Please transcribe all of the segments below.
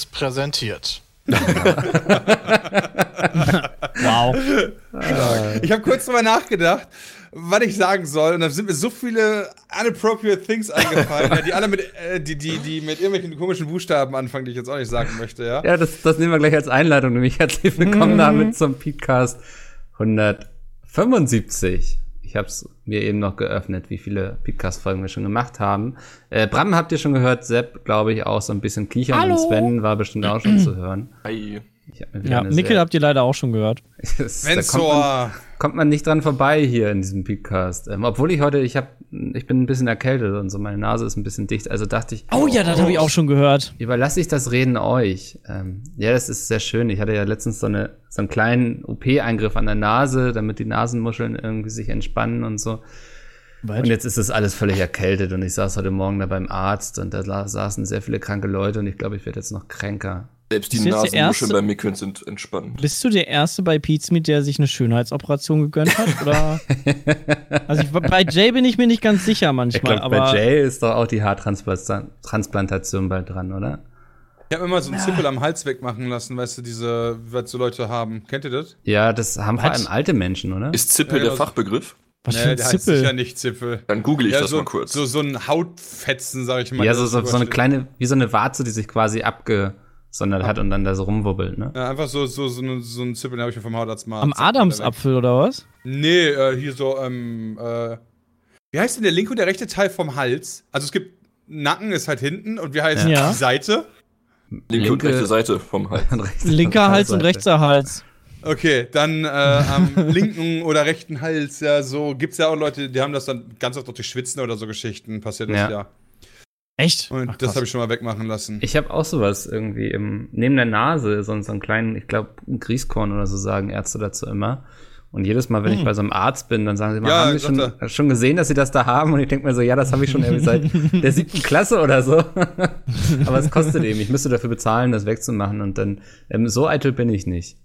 Seriös präsentiert. wow. Ich habe kurz drüber nachgedacht, was ich sagen soll. Und da sind mir so viele unappropriate things eingefallen, die alle mit, äh, die, die, die mit irgendwelchen komischen Buchstaben anfangen, die ich jetzt auch nicht sagen möchte, ja. Ja, das, das nehmen wir gleich als Einleitung, nämlich herzlich willkommen damit zum Podcast 175. Ich habe es mir eben noch geöffnet, wie viele Podcast-Folgen wir schon gemacht haben. Äh, Bram habt ihr schon gehört, Sepp, glaube ich, auch so ein bisschen kichern Hallo. und Sven war bestimmt auch schon zu hören. Hi. Ich hab mir wieder Ja, sehr- habt ihr leider auch schon gehört. Wenn's kommt, man, nicht dran vorbei hier in diesem Podcast. Ähm, obwohl ich heute, ich habe, ich bin ein bisschen erkältet und so, meine Nase ist ein bisschen dicht. Also dachte ich, Oh ja, das habe ich auch schon gehört. überlasse ich das Reden euch. Ähm, ja, das ist sehr schön. Ich hatte ja letztens so, eine, so einen kleinen OP-Eingriff an der Nase, damit die Nasenmuscheln irgendwie sich entspannen und so. Und jetzt ist das alles völlig erkältet und ich saß heute Morgen da beim Arzt und da saßen sehr viele kranke Leute und ich glaube, ich werde jetzt noch kränker. Selbst die Nasenmuscheln erste- bei Mikkeln sind entspannt. Bist du der Erste bei Pizmeet, der sich eine Schönheitsoperation gegönnt hat? Oder? also ich, bei Jay bin ich mir nicht ganz sicher Ich manchmal, glaube, bei aber Jay ist doch auch die Haartransplantation bald dran, oder? ich habe immer so einen Zippel am Hals wegmachen lassen, weißt du, diese, was so Leute haben. Kennt ihr das? Ja, das haben vor Was? allem alte Menschen, oder? Ist Zippel Ja, der. Fachbegriff? was für Nee, ein der heißt Zippel. sicher nicht Zippel. Dann google ich Ja, das so, mal kurz. so, so ein Hautfetzen, sag ich mal. ja, so, so, so eine kleine, wie so eine Warze, die sich quasi abgesondert hat und dann da so rumwubbelt, ne? Ja, einfach so, so, so, so ein Zippel, den habe ich mir vom Hautarzt mal. Am Adamsapfel oder was? Nee, äh, hier so, ähm, äh, wie heißt denn der linke und der rechte Teil vom Hals? Also es gibt Nacken ist halt hinten und wie heißt Ja. die Seite? Linke und linke- rechte Seite vom Hals. Linker Hals und rechter Hals. Okay, dann äh, am linken oder rechten Hals, ja, so gibt's ja auch Leute, die haben das dann ganz oft durch die Schwitzen oder so Geschichten passiert das Ja. ja. Echt? Und Ach, das habe ich schon mal wegmachen lassen. Ich habe auch sowas irgendwie im, neben der Nase, so, so einen kleinen, ich glaube, Grießkorn oder so sagen Ärzte dazu immer. Und jedes Mal, wenn ich bei so einem Arzt bin, dann sagen sie immer, Ja, haben Sie schon, schon gesehen, dass Sie das da haben? Und ich denke mir so, ja, das habe ich schon irgendwie seit der siebten Klasse oder so. Aber es kostet eben, ich müsste dafür bezahlen, das wegzumachen. Und dann, ähm, so eitel bin ich nicht.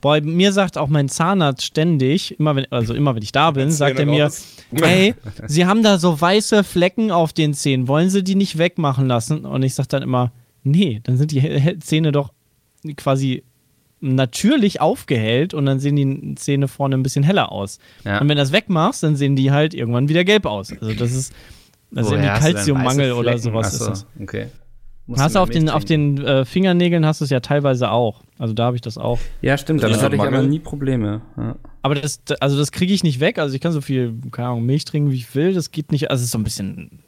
Boah, mir sagt auch mein Zahnarzt ständig, immer wenn, also immer wenn ich da bin, sagt er mir, hey, Sie haben da so weiße Flecken auf den Zähnen, wollen Sie die nicht wegmachen lassen? Und ich sag dann immer, nee, dann sind die Zähne doch quasi natürlich aufgehellt und dann sehen die Zähne vorne ein bisschen heller aus. Ja. Und wenn du das wegmachst, dann sehen die halt irgendwann wieder gelb aus. Also das ist, das ist irgendwie Kalziummangel oder sowas Ach so, ist das. Okay. Hast du auf den, auf den äh, Fingernägeln hast du es ja teilweise auch. Also da habe ich das auch. Ja, stimmt, damit das hatte ich aber nie Probleme. Ja. Aber das, also das kriege ich nicht weg. Also ich kann so viel, keine Ahnung, Milch trinken, wie ich will. Das geht nicht. Also es ist so ein bisschen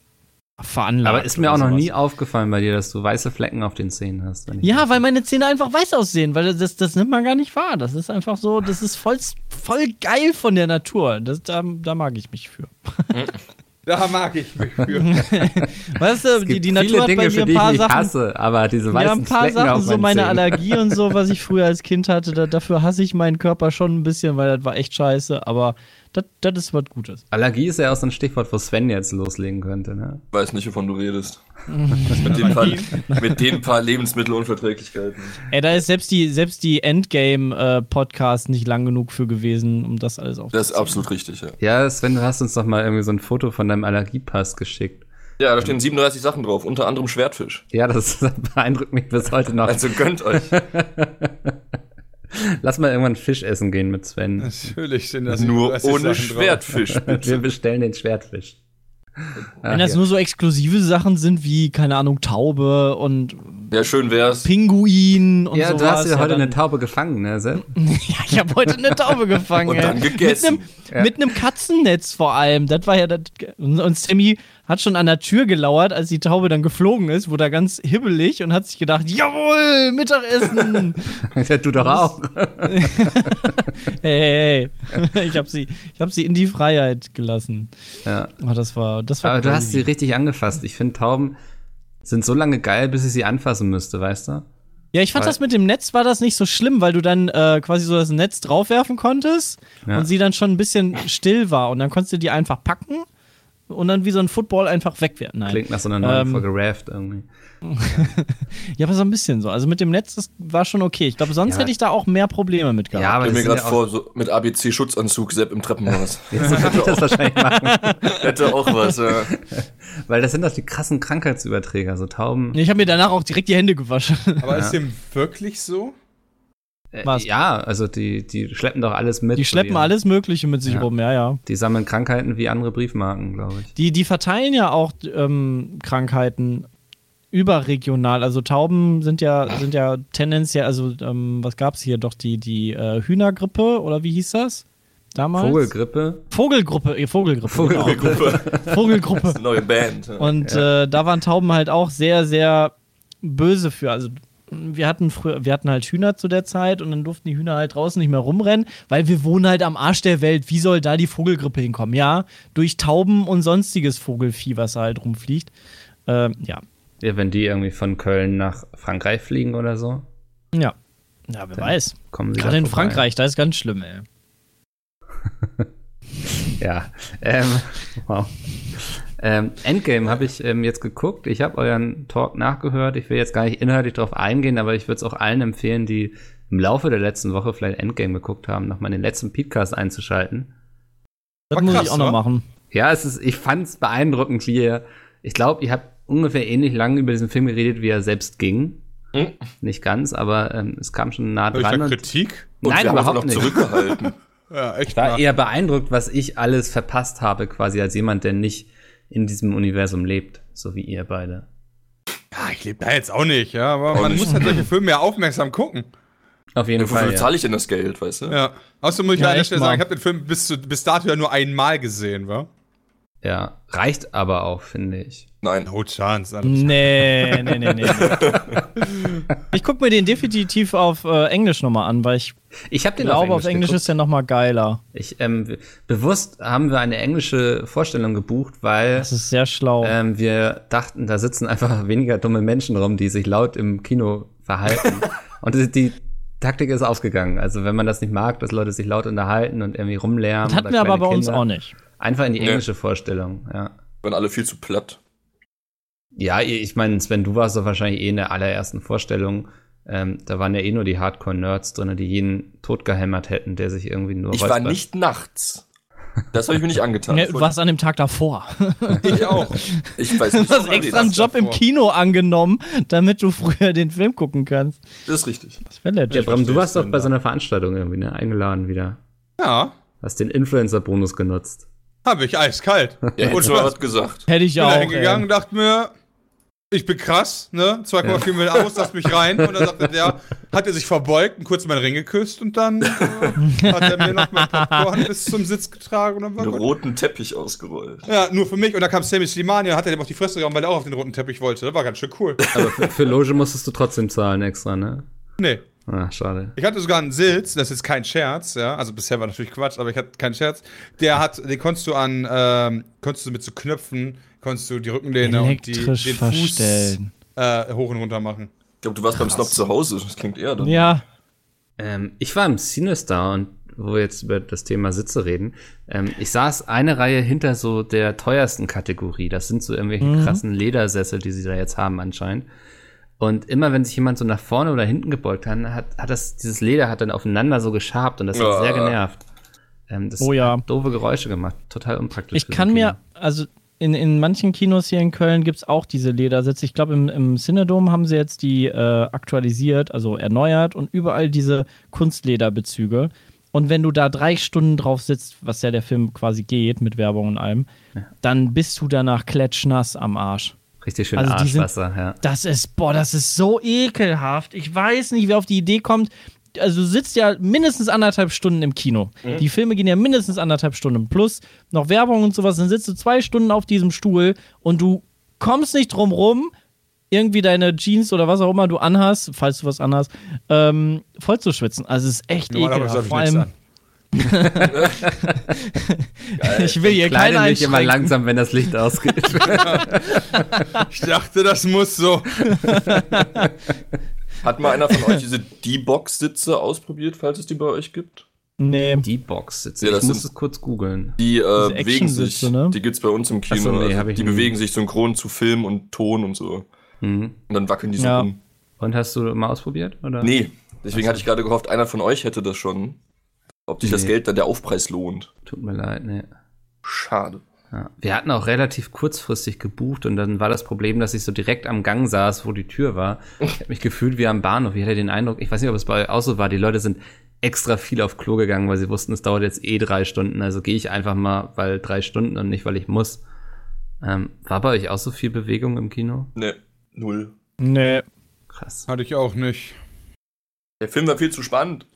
veranlagt. Aber ist mir auch noch sowas. nie aufgefallen bei dir, dass du weiße Flecken auf den Zähnen hast. wenn ich- Ja, weil meine Zähne einfach weiß aussehen, weil das, das nimmt man gar nicht wahr. Das ist einfach so, das ist voll, voll geil von der Natur. Das, da, da mag ich mich für. Da mag ich mich für. Weißt du, Es die, gibt die Natur hat Dinge, bei mir ein paar Sachen. hasse, aber diese weißen Ja, ein paar Flecken Sachen, so meine Zähnen. Allergie und so, was ich früher als Kind hatte, da, dafür hasse ich meinen Körper schon ein bisschen, weil das war echt scheiße. Aber das, das ist was Gutes. Allergie ist ja auch so ein Stichwort, wo Sven jetzt loslegen könnte, ne? Weiß nicht, wovon du redest. mit, den paar, mit den paar Lebensmittelunverträglichkeiten. Ey, da ist selbst die, selbst die Endgame-Podcast nicht lang genug für gewesen, um das alles aufzunehmen. Das ist absolut richtig, ja. Ja, Sven, du hast uns doch mal irgendwie so ein Foto von deinem Allergiepass geschickt. Ja, da stehen 37 Sachen drauf, unter anderem Schwertfisch. Ja, das beeindruckt mich bis heute noch. Also gönnt euch. Lass mal irgendwann Fisch essen gehen mit Sven. Natürlich sind das Nur 37 ohne Sachen. Schwertfisch, Wir bestellen den Schwertfisch. Wenn das nur so exklusive Sachen sind wie, keine Ahnung, Taube und Ja, schön wär's. Pinguin und ja, sowas. du hast ja heute dann- eine Taube gefangen, ne? Sepp? Ja, ich habe heute eine Taube gefangen. Und dann gegessen. Mit einem, mit einem Katzennetz vor allem. Das war ja das. Und und Sammy hat schon an der Tür gelauert, als die Taube dann geflogen ist, wurde er ganz hibbelig und hat sich gedacht, jawohl, Mittagessen. Ja, du doch auch. hey, hey, hey. Ich habe sie, ich hab sie in die Freiheit gelassen. Ja. Oh, das war, das war Aber du hast sie richtig angefasst. Ich finde, Tauben sind so lange geil, bis ich sie anfassen müsste, weißt du? Ja, ich fand Weil- das mit dem Netz war das nicht so schlimm, weil du dann äh, quasi so das Netz draufwerfen konntest Ja. und sie dann schon ein bisschen still war und dann konntest du die einfach packen und dann wie so ein Football einfach wegwerfen. Nein. Klingt nach so einer neuen Ähm, Folge Raft irgendwie. Ja, aber so ein bisschen so. Also mit dem Netz, das war schon okay. Ich glaube, sonst Ja. hätte ich da auch mehr Probleme mit gehabt. Ja, aber Ich mir gerade ja vor, so mit ABC-Schutzanzug, Sepp im Treppenhaus. Ja, so könnte ich das wahrscheinlich machen. Hätte auch was, ja. Weil das sind doch die krassen Krankheitsüberträger, so Tauben. Ich habe mir danach auch direkt die Hände gewaschen. Aber Ja. ist dem wirklich so? Äh, Was? Ja, also die, die schleppen doch alles mit. Die schleppen alles Mögliche mit sich Ja. rum, ja, ja. Die sammeln Krankheiten wie andere Briefmarken, glaube ich. Die, die verteilen ja auch ähm, Krankheiten überregional. Also Tauben sind ja, sind ja tendenziell, also ähm, was gab's hier doch, die, die äh, Hühnergrippe oder wie hieß das? Damals? Vogelgrippe. Vogelgruppe, äh, Vogelgrippe. Vogelgruppe. Genau. Vogelgruppe. Neue Band. Ja. Und äh, da waren Tauben halt auch sehr, sehr böse für. Also wir hatten früher, wir hatten halt Hühner zu der Zeit und dann durften die Hühner halt draußen nicht mehr rumrennen, weil wir wohnen halt am Arsch der Welt. Wie soll da die Vogelgrippe hinkommen? Ja, durch Tauben und sonstiges Vogelvieh, was halt rumfliegt. Ähm, ja, Ja, wenn die irgendwie von Köln nach Frankreich fliegen oder so, ja. Ja, wer weiß. kommen sie Gerade in vorbei. Frankreich, da ist ganz schlimm, ey. Ja. Ähm, wow. Ähm, Endgame habe ich ähm, jetzt geguckt. Ich habe euren Talk nachgehört. Ich will jetzt gar nicht inhaltlich drauf eingehen, aber ich würde es auch allen empfehlen, die im Laufe der letzten Woche vielleicht Endgame geguckt haben, nochmal den letzten Podcast einzuschalten. Das War muss krass, ich auch noch machen. Ja, es ist, ich fand es beeindruckend, wie ihr, ich glaube, ihr habt ungefähr ähnlich lange über diesen Film geredet, wie er selbst ging. Hm. Nicht ganz, aber ähm, es kam schon nah ich dran. da und Kritik? Und Nein, wir haben uns überhaupt noch nicht. zurückgehalten. Ja, echt. Ich war mal. eher beeindruckt, was ich alles verpasst habe, quasi als jemand, der nicht in diesem Universum lebt, so wie ihr beide. Ja, ich lebe da jetzt auch nicht, ja, aber man muss halt solche Filme ja aufmerksam gucken. Auf jeden Wofür Fall. Ja. zahle ich denn das Geld, weißt du? Ja. Außerdem muss ich Ja, an der Stelle mal. sagen, ich habe den Film bis, zu, bis dato ja nur einmal gesehen, wa? Ja, reicht aber auch, finde ich. Nein. No chance. Nee, nee, nee, nee. ich guck mir den definitiv auf äh, Englisch nochmal an, weil ich Ich habe den glaube, auf Englisch geguckt. ist der nochmal geiler. Ich, ähm, bewusst haben wir eine englische Vorstellung gebucht, weil Das ist sehr schlau. ähm, wir dachten, da sitzen einfach weniger dumme Menschen rum, die sich laut im Kino verhalten. und die, die Taktik ist aufgegangen. Also wenn man das nicht mag, dass Leute sich laut unterhalten und irgendwie rumlärmen. das hatten oder wir aber bei uns Kinder. auch nicht. Einfach in die Nee. englische Vorstellung, ja. Waren alle viel zu platt. Ja, ich meine, Sven, du warst doch wahrscheinlich eh in der allerersten Vorstellung. Ähm, da waren ja eh nur die Hardcore-Nerds drin, die jeden totgehämmert hätten, der sich irgendwie nur Ich war nicht nachts. Das habe ich mir nicht angetan. Nee, du warst an dem Tag davor. Ich auch. ich weiß Du nicht, hast was extra einen Job im davor. Kino angenommen, damit du früher den Film gucken kannst. Das ist richtig. Das wäre Ja. Bram, du warst doch bei so einer Veranstaltung irgendwie, ne? Eingeladen wieder. Ja, Hast den Influencer-Bonus genutzt. Habe ich eiskalt. Ja, Und was? gesagt. Hätte ich Ich bin auch. da hingegangen dachte mir, ich bin krass, ne? 2,4 Millionen aus, lass mich rein. Und dann sagte der, hat er sich verbeugt und kurz meinen Ring geküsst und dann äh, hat er mir noch mein Popcorn bis zum Sitz getragen und dann war Einen gut. roten Teppich ausgerollt. Ja, nur für mich. Und dann kam Sammy Slimani und hat er dem auf die Fresse gehauen, weil er auch auf den roten Teppich wollte. Das war ganz schön cool. Aber für, für Loge musstest du trotzdem zahlen extra, ne? Nee. Ah, schade. Ich hatte sogar einen Sitz, das ist jetzt kein Scherz, ja. Also bisher war natürlich Quatsch, aber ich hatte keinen Scherz. Der hat, den konntest du an, ähm, konntest du mit so Knöpfen, konntest du die Rückenlehne und die, den Elektrisch Fuß verstellen. äh, hoch und runter machen. Ich glaube, du warst beim Snob zu Hause. Das klingt eher dann. Ja, Ähm, ich war im Cinestar und wo wir jetzt über das Thema Sitze reden. Ähm, ich saß eine Reihe hinter so der teuersten Kategorie. Das sind so irgendwelche Mhm. krassen Ledersessel, die sie da jetzt haben anscheinend. Und immer wenn sich jemand so nach vorne oder hinten gebeugt hat, hat, hat das, dieses Leder hat dann aufeinander so geschabt und das hat Ah. sehr genervt. Ähm, das Oh ja. hat doofe Geräusche gemacht. Total unpraktisch. ich kann mir, also in, in manchen Kinos hier in Köln gibt es auch diese Ledersitze. Ich glaube, im, im Cinedom haben sie jetzt die äh, aktualisiert, also erneuert und überall diese Kunstlederbezüge. Und wenn du da drei Stunden drauf sitzt, was ja der Film quasi geht, mit Werbung und allem, dann bist du danach klatschnass am Arsch. Richtig schön Also die sind- Arschwasser, ja. Das ist, boah, das ist so ekelhaft. Ich weiß nicht, wer auf die Idee kommt. Also du sitzt ja mindestens anderthalb Stunden im Kino. Die Filme gehen ja mindestens anderthalb Stunden. Plus noch Werbung und sowas. Dann sitzt du zwei Stunden auf diesem Stuhl und du kommst nicht drum rum, irgendwie deine Jeans oder was auch immer du anhast, falls du was anhast, ähm, voll zu schwitzen. Also es ist echt ekelhaft. Vor allem, an. Ich will hier keine mich immer langsam, wenn das Licht ausgeht. Ich dachte, das muss so. Hat mal einer von euch diese D-Box-Sitze ausprobiert, falls es die bei euch gibt? Nee. Die Box sitze. Ja, ich das muss es kurz googeln. Die äh, bewegen sich, ne? die gibt's bei uns im Kino. So, nee, also die nie. bewegen sich synchron zu Film und Ton und so. Mhm. Und dann wackeln die so Ja. rum. Und hast du mal ausprobiert? Oder? Nee, deswegen hatte ich gerade gehofft, einer von euch hätte das schon. Ob sich das Nee. Geld dann der Aufpreis lohnt. Tut mir leid, nee. Schade. Ja. Wir hatten auch relativ kurzfristig gebucht und dann war das Problem, dass ich so direkt am Gang saß, wo die Tür war. Ich habe mich gefühlt wie am Bahnhof. Ich hatte den Eindruck, ich weiß nicht, ob es bei euch auch so war, die Leute sind extra viel auf Klo gegangen, weil sie wussten, es dauert jetzt eh drei Stunden. Also gehe ich einfach mal, weil drei Stunden und nicht, weil ich muss. Ähm, war bei euch auch so viel Bewegung im Kino? Ne, null. Nee. Krass. Hatte ich auch nicht. Der Film war viel zu spannend.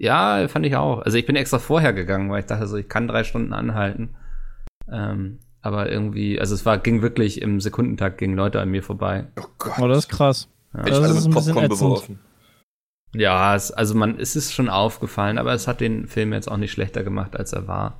Ja, fand ich auch. Also ich bin extra vorher gegangen, weil ich dachte so, ich kann drei Stunden anhalten. Ähm, aber irgendwie, also es war, ging wirklich im Sekundentakt gingen Leute an mir vorbei. Oh Gott. Oh, das ist krass. Ja. Ich das ist ein bisschen Popcorn ätzend. beworfen. Ja, es, also man, es ist schon aufgefallen, aber es hat den Film jetzt auch nicht schlechter gemacht, als er war.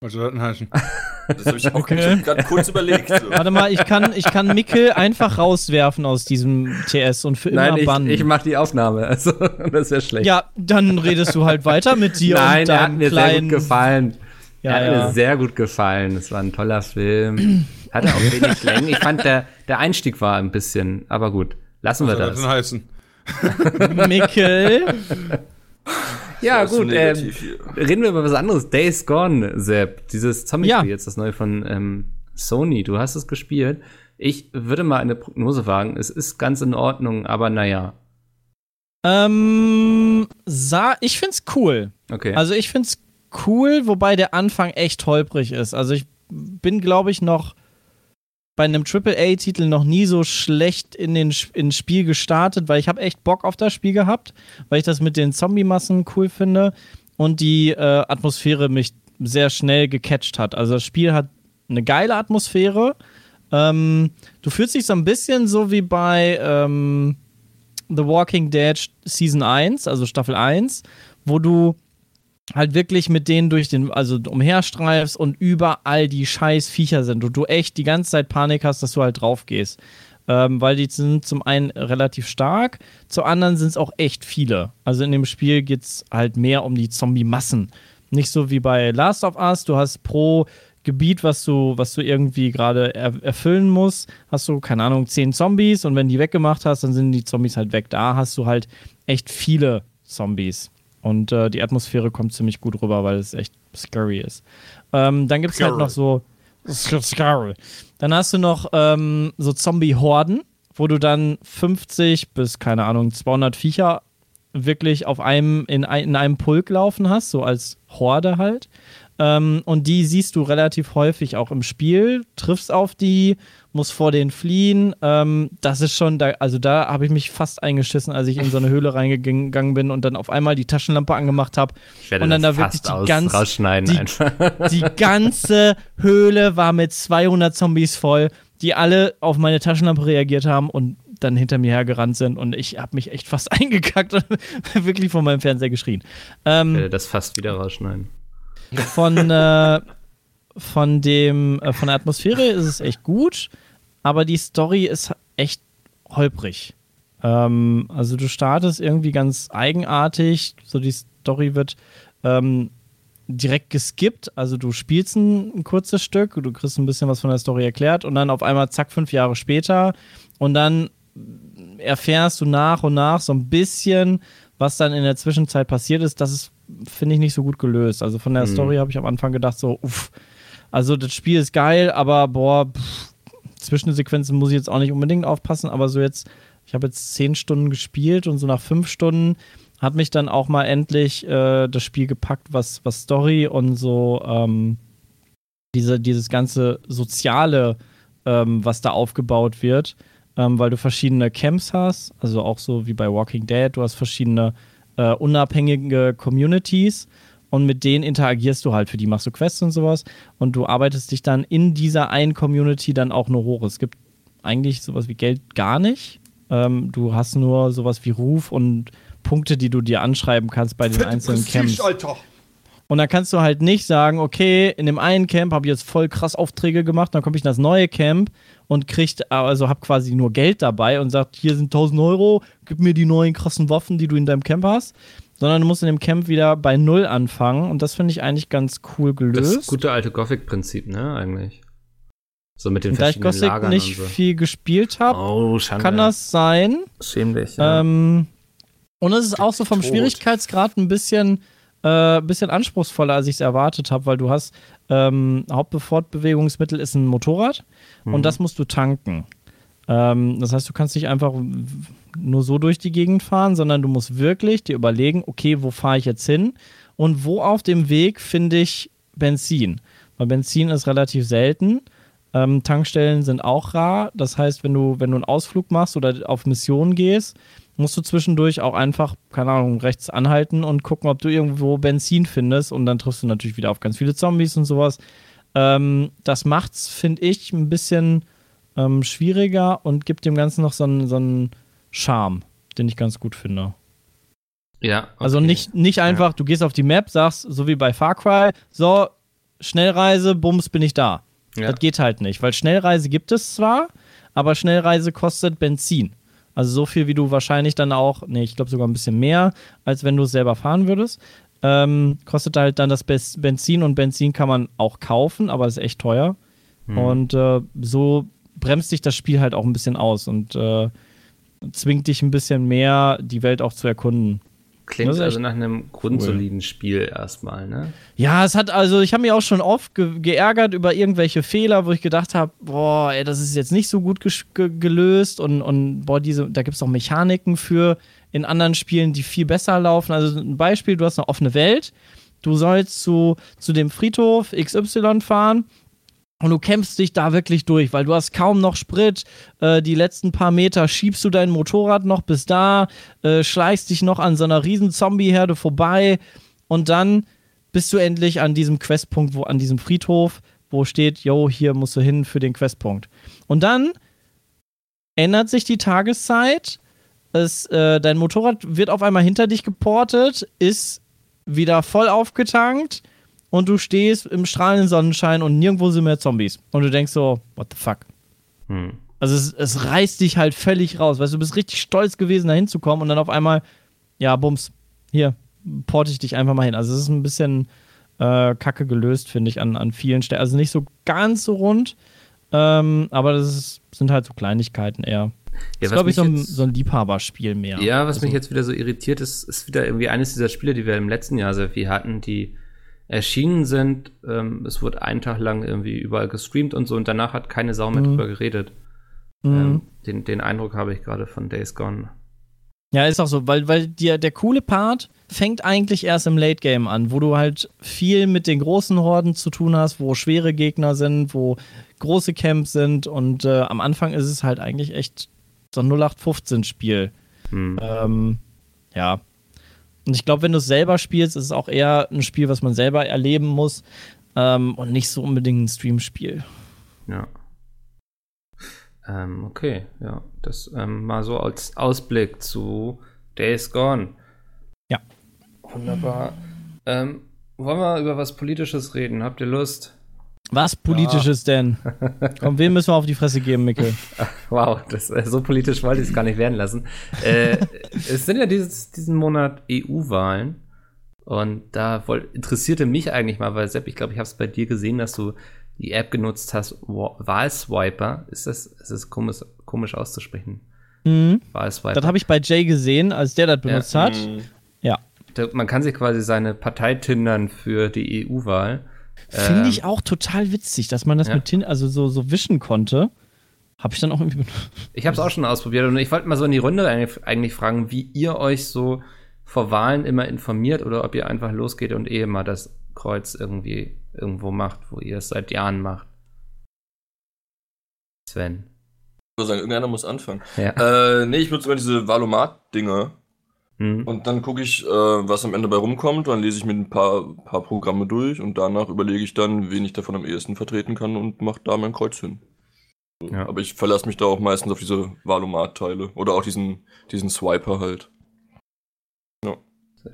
Was soll das denn heißen? Das habe ich auch Okay. ich gerade kurz überlegt. So. Warte mal, ich kann, ich kann Mikkel einfach rauswerfen aus diesem TS und für immer Nein, ich, bannen. ich mach die Aufnahme, also das wäre schlecht. ja, dann redest du halt weiter mit dir Nein, und er hat deinem mir sehr gut gefallen. Ja, er hat ja. mir sehr gut gefallen. Es war ein toller Film. Hatte auch wenig Längen. Ich fand, der, der Einstieg war ein bisschen, aber gut. Lassen wir Was soll das denn das. heißen? Mikkel. Ja, gut. Ähm, reden wir über was anderes. Days Gone, Sepp. Dieses Zombie-Spiel, Ja. jetzt das neue von ähm, Sony. Du hast es gespielt. Ich würde mal eine Prognose wagen. Es ist ganz in Ordnung, aber naja. Ähm, sah, ich find's cool. Okay. Also ich find's cool, wobei der Anfang echt holprig ist. Also ich bin, glaube ich, noch bei einem AAA-Titel noch nie so schlecht in den ins Spiel gestartet, weil ich habe echt Bock auf das Spiel gehabt, weil ich das mit den Zombie-Massen cool finde und die äh, Atmosphäre mich sehr schnell gecatcht hat. Also das Spiel hat eine geile Atmosphäre. Ähm, du fühlst dich so ein bisschen so wie bei ähm, The Walking Dead Season 1, also Staffel 1, wo du halt wirklich mit denen durch den, also umherstreifst und überall die scheiß Viecher sind und du echt die ganze Zeit Panik hast, dass du halt drauf gehst. Ähm, weil die sind zum einen relativ stark, zum anderen sind es auch echt viele. Also in dem Spiel geht es halt mehr um die Zombie-Massen. Nicht so wie bei Last of Us, du hast pro Gebiet, was du, was du irgendwie gerade er erfüllen musst, hast du, keine Ahnung, zehn Zombies und wenn die weggemacht hast, dann sind die Zombies halt weg. Da hast du halt echt viele Zombies. Und äh, die Atmosphäre kommt ziemlich gut rüber, weil es echt scary ist. Ähm, dann gibt es halt noch so. Scary. Dann hast du noch ähm, so Zombie-Horden, wo du dann 50 bis, keine Ahnung, 200 Viecher wirklich auf einem, in, ein, in einem Pulk laufen hast, so als Horde halt. Ähm, und die siehst du relativ häufig auch im Spiel, triffst auf die, musst vor denen fliehen. Ähm, das ist schon, da, also da habe ich mich fast eingeschissen, als ich in so eine Höhle reingegangen bin und dann auf einmal die Taschenlampe angemacht habe. ich werde und dann das da wirklich die ganz- rausschneiden die-. Die ganze Höhle war mit 200 Zombies voll, die alle auf meine Taschenlampe reagiert haben und dann hinter mir hergerannt sind und ich habe mich echt fast eingekackt und wirklich vor meinem Fernseher geschrien. Ähm, Ich werde das fast wieder rausschneiden. von, äh, von, dem, äh, von der Atmosphäre ist es echt gut, aber die Story ist echt holprig. Ähm, also du startest irgendwie ganz eigenartig, so die Story wird ähm, direkt geskippt, also du spielst ein, ein kurzes Stück, du kriegst ein bisschen was von der Story erklärt und dann auf einmal zack, fünf Jahre später und dann erfährst du nach und nach so ein bisschen, was dann in der Zwischenzeit passiert ist. Das ist, finde ich, nicht so gut gelöst. Also von der Mhm. Story habe ich am Anfang gedacht, so, uff, also das Spiel ist geil, aber boah, pff, Zwischensequenzen muss ich jetzt auch nicht unbedingt aufpassen, aber so jetzt, ich habe jetzt zehn Stunden gespielt und so nach fünf Stunden hat mich dann auch mal endlich äh, das Spiel gepackt, was, was Story und so ähm, diese, dieses ganze Soziale, ähm, was da aufgebaut wird, ähm, weil du verschiedene Camps hast, also auch so wie bei Walking Dead, du hast verschiedene äh, unabhängige Communities und mit denen interagierst du halt, für die machst du Quests und sowas und du arbeitest dich dann in dieser einen Community dann auch nur hoch. Es gibt eigentlich sowas wie Geld gar nicht. Ähm, du hast nur sowas wie Ruf und Punkte, die du dir anschreiben kannst bei den einzelnen Camps. Alter. Und dann kannst du halt nicht sagen, okay, in dem einen Camp habe ich jetzt voll krass Aufträge gemacht, dann komme ich in das neue Camp und kriegt, also hab quasi nur Geld dabei und sagt, hier sind 1000 Euro, gib mir die neuen krassen Waffen, die du in deinem Camp hast. Sondern du musst in dem Camp wieder bei Null anfangen. Und das finde ich eigentlich ganz cool gelöst. Das gute alte Gothic-Prinzip, ne, eigentlich. So mit den und verschiedenen Da ich Gothic Lagern nicht so. viel gespielt habe, oh, kann das sein. Schämlich, ja. Ähm, und es ist auch so vom Tot. Schwierigkeitsgrad ein bisschen, äh, bisschen anspruchsvoller, als ich es erwartet habe, weil du hast ähm, Hauptfortbewegungsmittel ist ein Motorrad Mhm. und das musst du tanken. Ähm, das heißt, du kannst nicht einfach nur so durch die Gegend fahren, sondern du musst wirklich dir überlegen, okay, wo fahre ich jetzt hin und wo auf dem Weg finde ich Benzin. Weil Benzin ist relativ selten. Ähm, Tankstellen sind auch rar. Das heißt, wenn du, wenn du einen Ausflug machst oder auf Mission gehst, musst du zwischendurch auch einfach, keine Ahnung, rechts anhalten und gucken, ob du irgendwo Benzin findest. Und dann triffst du natürlich wieder auf ganz viele Zombies und sowas. Ähm, das macht's, finde ich, ein bisschen ähm, schwieriger und gibt dem Ganzen noch so einen, so einen Charme, den ich ganz gut finde. ja, okay. Also nicht, nicht einfach, du gehst auf die Map, sagst, so wie bei Far Cry, so, Schnellreise, bums, bin ich da. Ja. Das geht halt nicht, weil Schnellreise gibt es zwar, aber Schnellreise kostet Benzin. Also so viel, wie du wahrscheinlich dann auch, nee, ich glaube sogar ein bisschen mehr, als wenn du es selber fahren würdest. Ähm, kostet halt dann das Benzin und Benzin kann man auch kaufen, aber ist echt teuer. Und äh, so bremst dich das Spiel halt auch ein bisschen aus und äh, zwingt dich ein bisschen mehr, die Welt auch zu erkunden. Klingt also nach einem grundsoliden Spiel erstmal, ne? Ja, es hat also, ich habe mich auch schon oft ge geärgert über irgendwelche Fehler, wo ich gedacht habe, boah, ey, das ist jetzt nicht so gut ge gelöst und, und boah, diese, da gibt es auch Mechaniken für in anderen Spielen, die viel besser laufen. Also ein Beispiel, du hast eine offene Welt, du sollst zu, zu dem Friedhof XY fahren und du kämpfst dich da wirklich durch, weil du hast kaum noch Sprit. Äh, die letzten paar Meter schiebst du dein Motorrad noch bis da, äh, schleichst dich noch an so einer riesen Zombie-Herde vorbei und dann bist du endlich an diesem Questpunkt, wo an diesem Friedhof, wo steht, yo, hier musst du hin für den Questpunkt. Und dann ändert sich die Tageszeit. Es, äh, dein Motorrad wird auf einmal hinter dich geportet, ist wieder voll aufgetankt und du stehst im strahlenden Sonnenschein und nirgendwo sind mehr Zombies. Und du denkst so, what the fuck? Hm. Also es, es reißt dich halt völlig raus. Weißt du, du bist richtig stolz gewesen, da hinzukommen und dann auf einmal, ja, bums, hier, porte ich dich einfach mal hin. Also es ist ein bisschen äh, kacke gelöst, finde ich, an, an vielen Stellen. Also nicht so ganz so rund, ähm, aber das ist, sind halt so Kleinigkeiten eher. Ja, das ist, glaube ich, so ein, jetzt- so ein Liebhaberspiel mehr. Ja, was also, mich jetzt wieder so irritiert ist, ist wieder irgendwie eines dieser Spiele, die wir im letzten Jahr sehr viel hatten, die erschienen sind. Ähm, es wurde einen Tag lang irgendwie überall gestreamt und so und danach hat keine Sau mehr Mhm. drüber geredet. Mhm. Ähm, den, den Eindruck habe ich gerade von Days Gone. Ja, ist auch so, weil, weil dir der coole Part fängt eigentlich erst im Late Game an, wo du halt viel mit den großen Horden zu tun hast, wo schwere Gegner sind, wo große Camps sind und äh, am Anfang ist es halt eigentlich echt so ein 0815-Spiel. Hm. Ähm, ja. Und ich glaube, wenn du es selber spielst, ist es auch eher ein Spiel, was man selber erleben muss ähm, und nicht so unbedingt ein Streamspiel. Ja. Ähm, okay, ja. Das ähm, mal so als Ausblick zu Days Gone. Ja. Wunderbar. Ähm, wollen wir über was Politisches reden? Habt ihr Lust? Was politisches denn? Komm, wen müssen wir auf die Fresse geben, Mikkel? Wow, das, äh, so politisch wollte ich es gar nicht werden lassen. äh, es sind ja dieses, diesen Monat EU-Wahlen. Und da woll, interessierte mich eigentlich mal, weil Sepp, ich glaube, ich habe es bei dir gesehen, dass du die App genutzt hast, Wa- Wahlswiper. Ist das, ist das komisch, komisch auszusprechen? Mhm. Wahlswiper. Das habe ich bei Jay gesehen, als der das benutzt hat. Mhm. Ja. Da- Man kann sich quasi seine Partei tindern für die EU-Wahl. Finde Ähm, ich auch total witzig, dass man das ja. mit Tin also so, so wischen konnte. Habe ich dann auch irgendwie benutzt. Ich habe es auch schon ausprobiert und ich wollte mal so in die Runde eigentlich, fragen, wie ihr euch so vor Wahlen immer informiert oder ob ihr einfach losgeht und eh mal das Kreuz irgendwie irgendwo macht, wo ihr es seit Jahren macht. Sven. Ich würde sagen, irgendeiner muss anfangen. Ja. Äh, nee, ich nutze immer diese Valomat-Dinger. Hm. Und dann gucke ich, äh, was am Ende bei rumkommt. Dann lese ich mir ein paar, paar Programme durch und danach überlege ich dann, wen ich davon am ehesten vertreten kann und mache da mein Kreuz hin. Ja. Aber ich verlasse mich da auch meistens auf diese Valomat-Teile. Oder auch diesen, diesen Swiper halt. Schön.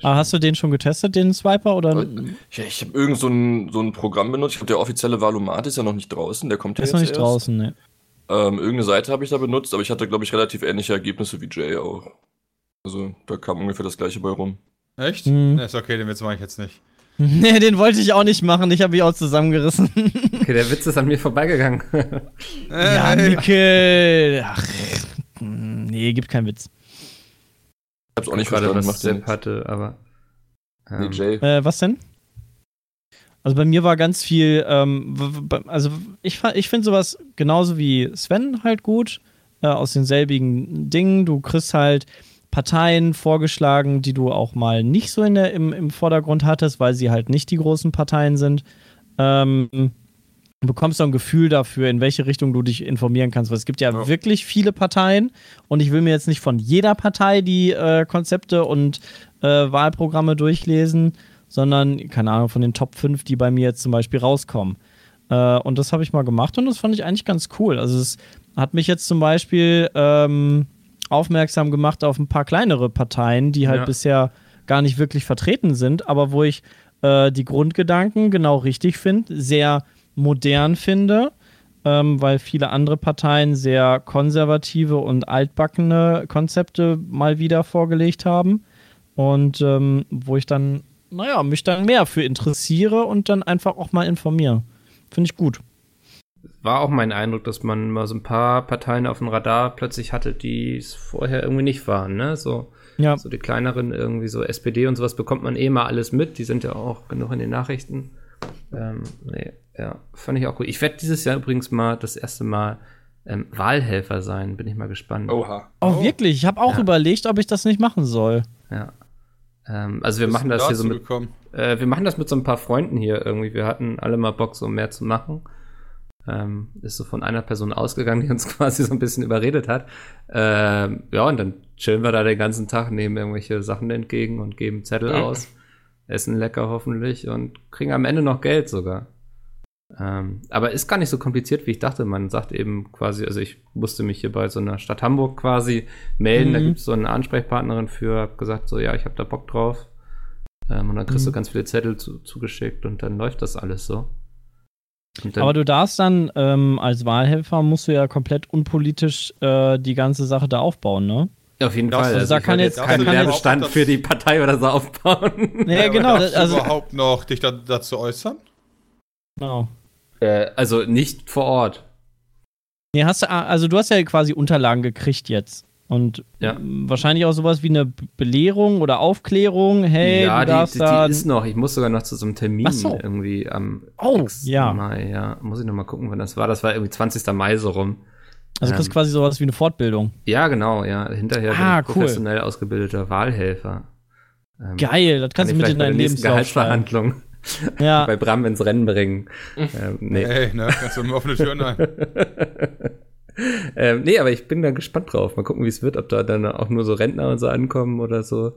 Ah, hast du den schon getestet, den Swiper? Oder Ja, ich habe irgend so ein, so ein Programm benutzt. Ich glaube, der offizielle Valomat ist ja noch nicht draußen. Der kommt ja ist jetzt noch nicht erst. draußen, ne? Ähm, irgendeine Seite habe ich da benutzt, aber ich hatte, glaube ich, relativ ähnliche Ergebnisse wie Jay auch. Also da kam ungefähr das gleiche bei rum. Echt? Mhm. ist okay, den Witz mache ich jetzt nicht. Nee, den wollte ich auch nicht machen. Ich habe mich auch zusammengerissen. Okay, der Witz ist an mir vorbeigegangen. ja, Nickel. Ach, nee, gibt keinen Witz. Ich hab's auch nicht gerade was Sepp hatte, aber. Ähm. DJ. Äh, was denn? Also bei mir war ganz viel, ähm, also ich, ich finde sowas genauso wie Sven halt gut, äh, aus denselbigen Dingen. Du kriegst halt Parteien vorgeschlagen, die du auch mal nicht so in der, im, im Vordergrund hattest, weil sie halt nicht die großen Parteien sind. Ähm, du bekommst dann ein Gefühl dafür, in welche Richtung du dich informieren kannst. Weil es gibt ja, ja. wirklich viele Parteien und ich will mir jetzt nicht von jeder Partei die äh, Konzepte und äh, Wahlprogramme durchlesen, sondern, keine Ahnung, von den Top 5, die bei mir jetzt zum Beispiel rauskommen. Äh, und das habe ich mal gemacht und das fand ich eigentlich ganz cool. Also es hat mich jetzt zum Beispiel ähm, aufmerksam gemacht auf ein paar kleinere Parteien, die halt ja. bisher gar nicht wirklich vertreten sind, aber wo ich äh, die Grundgedanken genau richtig finde, sehr modern finde, ähm, weil viele andere Parteien sehr konservative und altbackene Konzepte mal wieder vorgelegt haben und ähm, wo ich dann, naja, mich dann mehr für interessiere und dann einfach auch mal informiere. Finde ich gut war auch mein Eindruck, dass man mal so ein paar Parteien auf dem Radar plötzlich hatte, die es vorher irgendwie nicht waren, ne? So, ja. so die kleineren irgendwie so SPD und sowas bekommt man eh mal alles mit. Die sind ja auch genug in den Nachrichten. Ähm, nee, ja, fand ich auch gut. Ich werde dieses Jahr übrigens mal das erste Mal ähm, Wahlhelfer sein. Bin ich mal gespannt. Oha. Oh, oh. wirklich? Ich habe auch ja. überlegt, ob ich das nicht machen soll. Ja. Ähm, also wir machen das hier so mit. Äh, wir machen das mit so ein paar Freunden hier irgendwie. Wir hatten alle mal Bock, so mehr zu machen. Ähm, ist so von einer Person ausgegangen, die uns quasi so ein bisschen überredet hat. Ähm, ja, und dann chillen wir da den ganzen Tag, nehmen irgendwelche Sachen entgegen und geben Zettel mhm. aus, essen lecker hoffentlich und kriegen am Ende noch Geld sogar. Ähm, aber ist gar nicht so kompliziert, wie ich dachte. Man sagt eben quasi, also ich musste mich hier bei so einer Stadt Hamburg quasi melden. Mhm. Da gibt es so eine Ansprechpartnerin für, hab gesagt, so ja, ich habe da Bock drauf. Ähm, und dann kriegst mhm. du ganz viele Zettel zu, zugeschickt und dann läuft das alles so. Aber du darfst dann ähm, als Wahlhelfer musst du ja komplett unpolitisch äh, die ganze Sache da aufbauen, ne? Auf jeden Fall. Also, also da kann jetzt kein Werbestand für die Partei oder so aufbauen. Nee, ja, genau. Darfst also, du überhaupt noch dich da, dazu äußern? Genau. Äh, also nicht vor Ort. Nee, hast du, also du hast ja quasi Unterlagen gekriegt jetzt. Und ja. wahrscheinlich auch sowas wie eine Belehrung oder Aufklärung. Hey, ja, du darfst die, die, die ist noch. Ich muss sogar noch zu so einem Termin so. irgendwie am oh, ja. Mai. Ja, muss ich noch mal gucken, wann das war. Das war irgendwie 20. Mai so rum. Also ähm, kriegst quasi sowas wie eine Fortbildung. Ja, genau. Ja, hinterher ah, bin ich professionell cool. ausgebildeter Wahlhelfer. Ähm, Geil, das kannst kann du mit in deinen Lebenslauf Gehaltsverhandlung ja. bei Bram ins Rennen bringen. ähm, nee. Hey, ne, kannst du mir offene Türen ein. ähm, nee, aber ich bin da gespannt drauf. Mal gucken, wie es wird, ob da dann auch nur so Rentner und so ankommen oder so.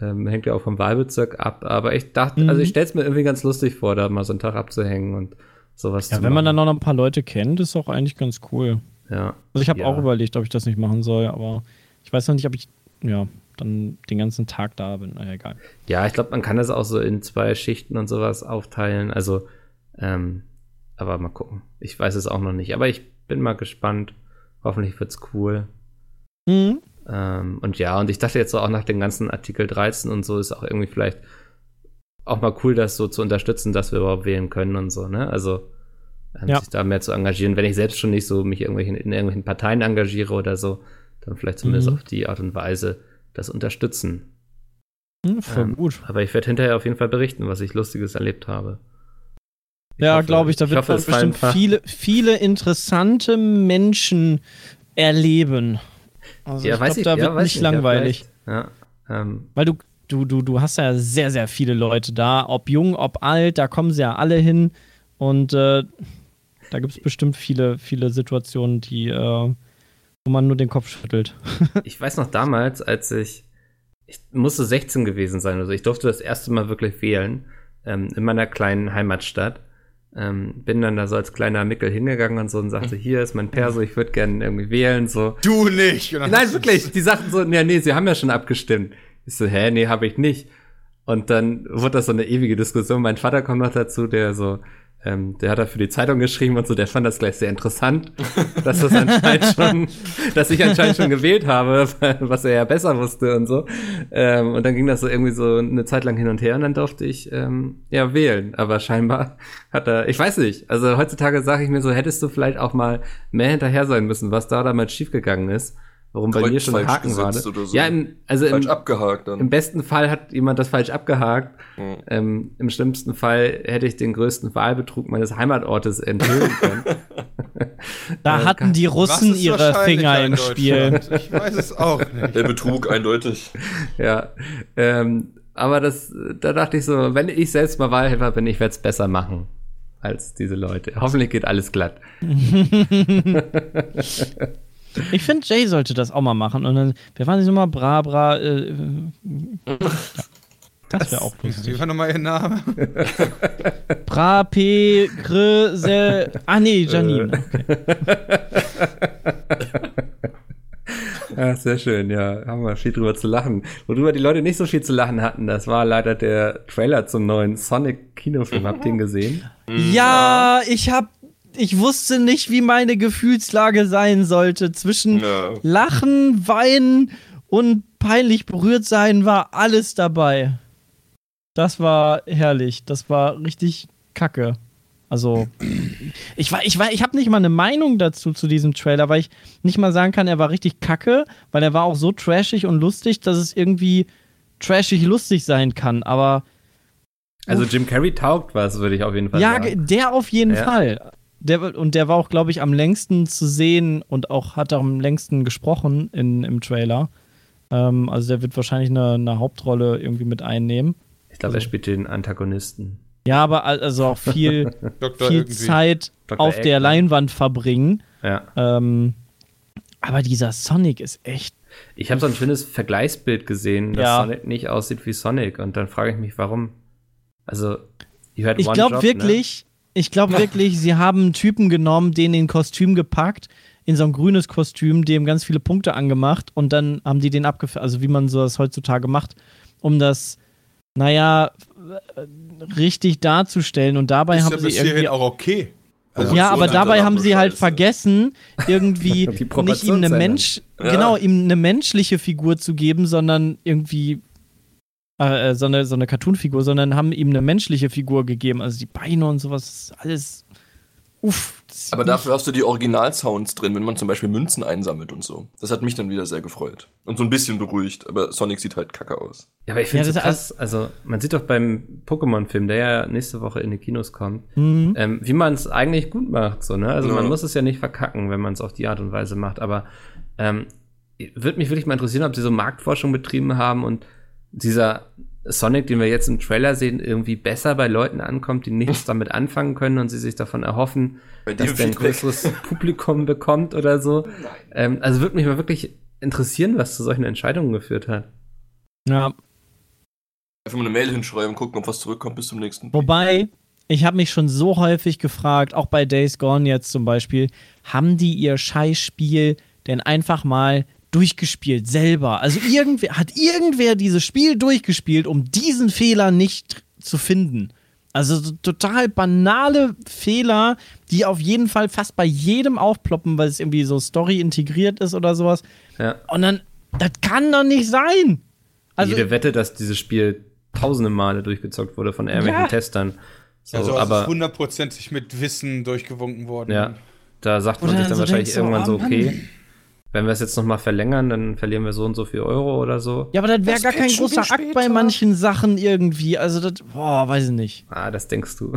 Ähm, hängt ja auch vom Wahlbezirk ab. Aber ich dachte, mhm. also ich stelle es mir irgendwie ganz lustig vor, da mal so einen Tag abzuhängen und sowas ja, zu wenn man dann noch ein paar Leute kennt, ist auch eigentlich ganz cool. Ja. Also ich habe ja. auch überlegt, ob ich das nicht machen soll, aber ich weiß noch nicht, ob ich, ja, dann den ganzen Tag da bin. Naja, egal. Ja, ich glaube, man kann das auch so in zwei Schichten und sowas aufteilen. Also, ähm, aber mal gucken. Ich weiß es auch noch nicht. Aber ich bin mal gespannt. Hoffentlich wird's cool. Mhm. Ähm, und ja, und ich dachte jetzt so auch nach dem ganzen Artikel 13 und so ist auch irgendwie vielleicht auch mal cool, das so zu unterstützen, dass wir überhaupt wählen können und so, ne? Also ähm, ja. sich da mehr zu engagieren. Wenn ich selbst schon nicht so mich irgendwelchen, in irgendwelchen Parteien engagiere oder so, dann vielleicht zumindest mhm. auf die Art und Weise das unterstützen. Mhm, voll ähm, gut. Aber ich werde hinterher auf jeden Fall berichten, was ich Lustiges erlebt habe. Ich ja, glaube ich, da wird man bestimmt viele, viele interessante Menschen erleben. Also ja, ich glaube, da wird ja, nicht langweilig. Ja, ähm. Weil du, du, du, du hast ja sehr, sehr viele Leute da, ob jung, ob alt, da kommen sie ja alle hin. Und äh, da gibt es bestimmt viele, viele Situationen, die, äh, wo man nur den Kopf schüttelt. ich weiß noch damals, als ich, ich musste 16 gewesen sein, also ich durfte das erste Mal wirklich wählen, ähm, in meiner kleinen Heimatstadt. Ähm, bin dann da so als kleiner Mickel hingegangen und so und sagte, hier ist mein Perso, ich würde gerne irgendwie wählen, so. Du nicht! Nein, wirklich, die sagten so, ja, nee, sie haben ja schon abgestimmt. Ich so, hä, nee, habe ich nicht. Und dann wurde das so eine ewige Diskussion. Mein Vater kommt noch dazu, der so ähm, der hat da für die Zeitung geschrieben und so, der fand das gleich sehr interessant, dass das anscheinend schon, dass ich anscheinend schon gewählt habe, was er ja besser wusste und so. Ähm, und dann ging das so irgendwie so eine Zeit lang hin und her und dann durfte ich ähm, ja wählen. Aber scheinbar hat er, ich weiß nicht, also heutzutage sage ich mir so, hättest du vielleicht auch mal mehr hinterher sein müssen, was da damals schiefgegangen ist. Warum bei mir schon ein Haken war. So. Ja, im, also falsch im, abgehakt dann. Im besten Fall hat jemand das falsch abgehakt. Mhm. Ähm, Im schlimmsten Fall hätte ich den größten Wahlbetrug meines Heimatortes enthüllen können. da äh, hatten die Russen ihre Finger im Spiel. Ich weiß es auch nicht. Der Betrug eindeutig. Ja. Ähm, aber das, da dachte ich so, wenn ich selbst mal Wahlhelfer bin, ich werde es besser machen als diese Leute. Hoffentlich geht alles glatt. Ich finde, Jay sollte das auch mal machen. Und dann, wer war das nochmal? Bra, bra. Äh, äh ja. Das wäre auch lustig. Wie war nochmal ihr Name? Bra, P, Gr, Sel. Ah, nee, Janine. Okay. Ja, sehr schön, ja. Haben wir viel drüber zu lachen. Worüber die Leute nicht so viel zu lachen hatten, das war leider der Trailer zum neuen Sonic-Kinofilm. Habt ihr ihn gesehen? Ja, ich hab ich wusste nicht, wie meine Gefühlslage sein sollte. Zwischen ja. Lachen, Weinen und peinlich berührt sein war alles dabei. Das war herrlich. Das war richtig kacke. Also, ich war, ich war, ich habe nicht mal eine Meinung dazu zu diesem Trailer, weil ich nicht mal sagen kann, er war richtig kacke, weil er war auch so trashig und lustig, dass es irgendwie trashig lustig sein kann. Aber also Jim Carrey taugt was, würde ich auf jeden Fall ja, sagen. Ja, der auf jeden ja. Fall der, und der war auch, glaube ich, am längsten zu sehen und auch hat am längsten gesprochen in, im Trailer. Ähm, also der wird wahrscheinlich eine, eine Hauptrolle irgendwie mit einnehmen. Ich glaube, also, er spielt den Antagonisten. Ja, aber also auch viel, viel Zeit Dr. auf Eggman. der Leinwand verbringen. Ja. Ähm, aber dieser Sonic ist echt. Ich habe so ein schönes Vergleichsbild gesehen, dass ja. Sonic nicht aussieht wie Sonic. Und dann frage ich mich, warum. Also, ich glaube ne? wirklich, ne? Ich glaube wirklich, sie haben einen Typen genommen, den in ein Kostüm gepackt, in so ein grünes Kostüm, dem ganz viele Punkte angemacht und dann haben die den abgefärbt, also wie man so das heutzutage macht, um das, naja, richtig darzustellen und dabei ist haben ja sie irgendwie auch okay. Also ja, aber dabei haben sie halt vergessen, irgendwie nicht ihm eine Mensch, ja. genau, ihm eine menschliche Figur zu geben, sondern irgendwie äh, äh, so eine, so eine Cartoon-Figur, sondern haben ihm eine menschliche Figur gegeben. Also die Beine und sowas, alles. Uff. Aber dafür hast du die Original-Sounds drin, wenn man zum Beispiel Münzen einsammelt und so. Das hat mich dann wieder sehr gefreut. Und so ein bisschen beruhigt, aber Sonic sieht halt kacke aus. Ja, aber ich finde ja, so krass, also man sieht doch beim Pokémon-Film, der ja nächste Woche in die Kinos kommt, mhm. ähm, wie man es eigentlich gut macht. So, ne? Also ja. man muss es ja nicht verkacken, wenn man es auf die Art und Weise macht, aber ähm, würde mich wirklich mal interessieren, ob sie so Marktforschung betrieben haben und dieser Sonic, den wir jetzt im Trailer sehen, irgendwie besser bei Leuten ankommt, die nichts damit anfangen können und sie sich davon erhoffen, dass der ein größeres Publikum bekommt oder so. Ähm, also würde mich mal wirklich interessieren, was zu solchen Entscheidungen geführt hat. Ja. Einfach mal eine Mail hinschreiben, gucken, ob was zurückkommt bis zum nächsten. Wobei, ich habe mich schon so häufig gefragt, auch bei Days Gone jetzt zum Beispiel, haben die ihr Scheißspiel denn einfach mal durchgespielt selber. Also irgendwer hat irgendwer dieses Spiel durchgespielt, um diesen Fehler nicht zu finden. Also so total banale Fehler, die auf jeden Fall fast bei jedem aufploppen, weil es irgendwie so Story integriert ist oder sowas. Ja. Und dann, das kann doch nicht sein. Also, Jede Wette, dass dieses Spiel tausende Male durchgezockt wurde von irgendwelchen ja. Testern. So, also aber ist hundertprozentig mit Wissen durchgewunken worden. Ja, da sagt man sich dann so wahrscheinlich irgendwann so, okay, Mann wenn wir es jetzt nochmal verlängern, dann verlieren wir so und so viel Euro oder so. Ja, aber das wäre gar kein großer Akt bei manchen Sachen irgendwie. Also das, boah, weiß ich nicht. Ah, das denkst du.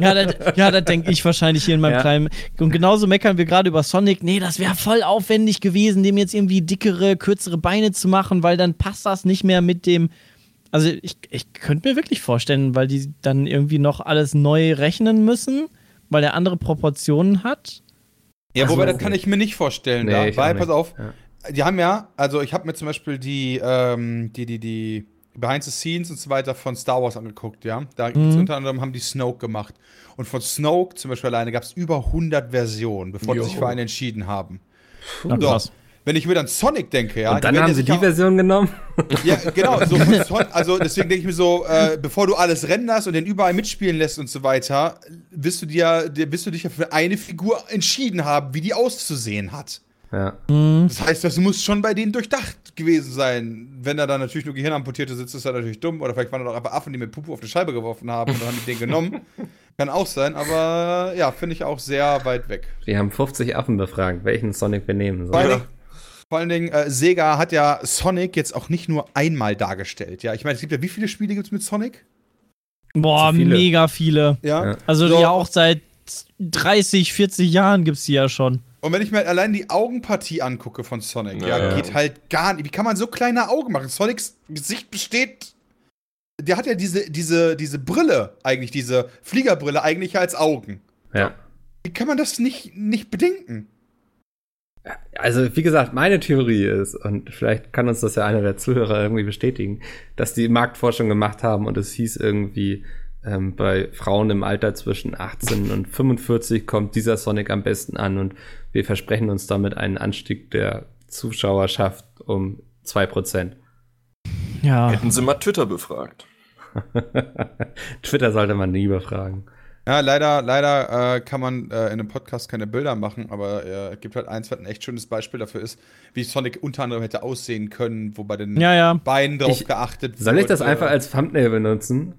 ja, das, ja, das denke ich wahrscheinlich hier in meinem ja. kleinen. Und genauso meckern wir gerade über Sonic. Nee, das wäre voll aufwendig gewesen, dem jetzt irgendwie dickere, kürzere Beine zu machen, weil dann passt das nicht mehr mit dem. Also ich, ich könnte mir wirklich vorstellen, weil die dann irgendwie noch alles neu rechnen müssen, weil der andere Proportionen hat. Ja, wobei, das kann ich mir nicht vorstellen. Nee, da. Weil, pass auf, ja. die haben ja, also ich habe mir zum Beispiel die, ähm, die, die, die Behind the Scenes und so weiter von Star Wars angeguckt, ja. Da mhm. unter anderem haben die Snoke gemacht. Und von Snoke zum Beispiel alleine gab es über 100 Versionen, bevor jo. die sich für einen entschieden haben. Na, krass. Wenn ich mir dann Sonic denke, ja. Und dann haben sie die Version genommen? Ja, genau. So also deswegen denke ich mir so, äh, bevor du alles renderst und den überall mitspielen lässt und so weiter, wirst du dir, wirst du dich ja für eine Figur entschieden haben, wie die auszusehen hat. Ja. Das heißt, das muss schon bei denen durchdacht gewesen sein. Wenn er dann natürlich nur Gehirnamputierte sitzt, ist er natürlich dumm. Oder vielleicht waren da doch einfach Affen, die mit Pupu auf die Scheibe geworfen haben und dann haben die den genommen. Kann auch sein, aber ja, finde ich auch sehr weit weg. Wir haben 50 Affen befragt, welchen Sonic wir nehmen sollen. Vor allen Dingen äh, Sega hat ja Sonic jetzt auch nicht nur einmal dargestellt. Ja, ich meine, es gibt ja, wie viele Spiele gibt es mit Sonic? Boah, viele. mega viele. Ja. Also So. ja auch seit 30, 40 Jahren gibt's die ja schon. Und wenn ich mir allein die Augenpartie angucke von Sonic, ja, Ja. geht halt gar nicht. Wie kann man so kleine Augen machen? Sonics Gesicht besteht. Der hat ja diese, diese, diese Brille, eigentlich, diese Fliegerbrille, eigentlich als Augen. Ja. Wie kann man das nicht, nicht bedenken? Also, wie gesagt, meine Theorie ist, und vielleicht kann uns das ja einer der Zuhörer irgendwie bestätigen, dass die Marktforschung gemacht haben und es hieß irgendwie, ähm, bei Frauen im Alter zwischen 18 und 45 kommt dieser Sonic am besten an und wir versprechen uns damit einen Anstieg der Zuschauerschaft um 2%. Ja. Hätten sie mal Twitter befragt. Twitter sollte man nie befragen. Ja, leider, leider äh, kann man äh, in einem Podcast keine Bilder machen, aber äh, es gibt halt eins, was ein echt schönes Beispiel dafür ist, wie Sonic unter anderem hätte aussehen können, wo bei den Ja, ja. Beinen drauf Ich- geachtet Soll ich das wurde. einfach als Thumbnail benutzen?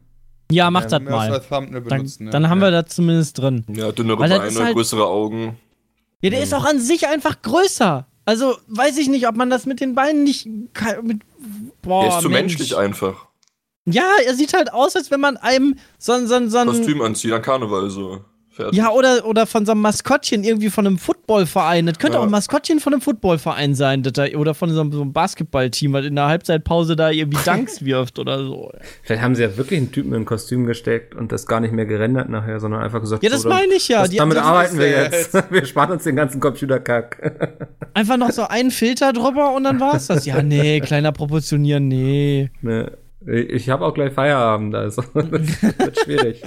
Ja, mach Ähm, das ja, mal. als Thumbnail Dann, benutzen, ja. dann haben ja. wir das zumindest drin. Ja, dünnere Weil Beine, halt- größere Augen. Ja, der ist auch an sich einfach größer. Also weiß ich nicht, ob man das mit den Beinen nicht. Mit, boah, Der ist zu Mensch. menschlich einfach. Ja, er sieht halt aus, als wenn man einem so ein. So ein, so ein Kostüm anziehen, an Karneval so. Fertig. ja, oder, oder von so einem Maskottchen irgendwie von einem Footballverein. Das könnte Ja. auch ein Maskottchen von einem Footballverein sein. Das da, oder von so einem, so einem Basketballteam, was in der Halbzeitpause da irgendwie Dunks wirft oder so. Vielleicht haben sie ja wirklich einen Typen in ein Kostüm gesteckt und das gar nicht mehr gerendert nachher, sondern einfach gesagt, Ja, das so, meine ich ja. Das, Die- damit das arbeiten wir ist, jetzt. Wir sparen uns den ganzen Computerkack. Einfach noch so einen Filter drüber und dann war's das. Ja, nee, kleiner proportionieren, nee. ne? Ich habe auch gleich Feierabend, also das wird schwierig.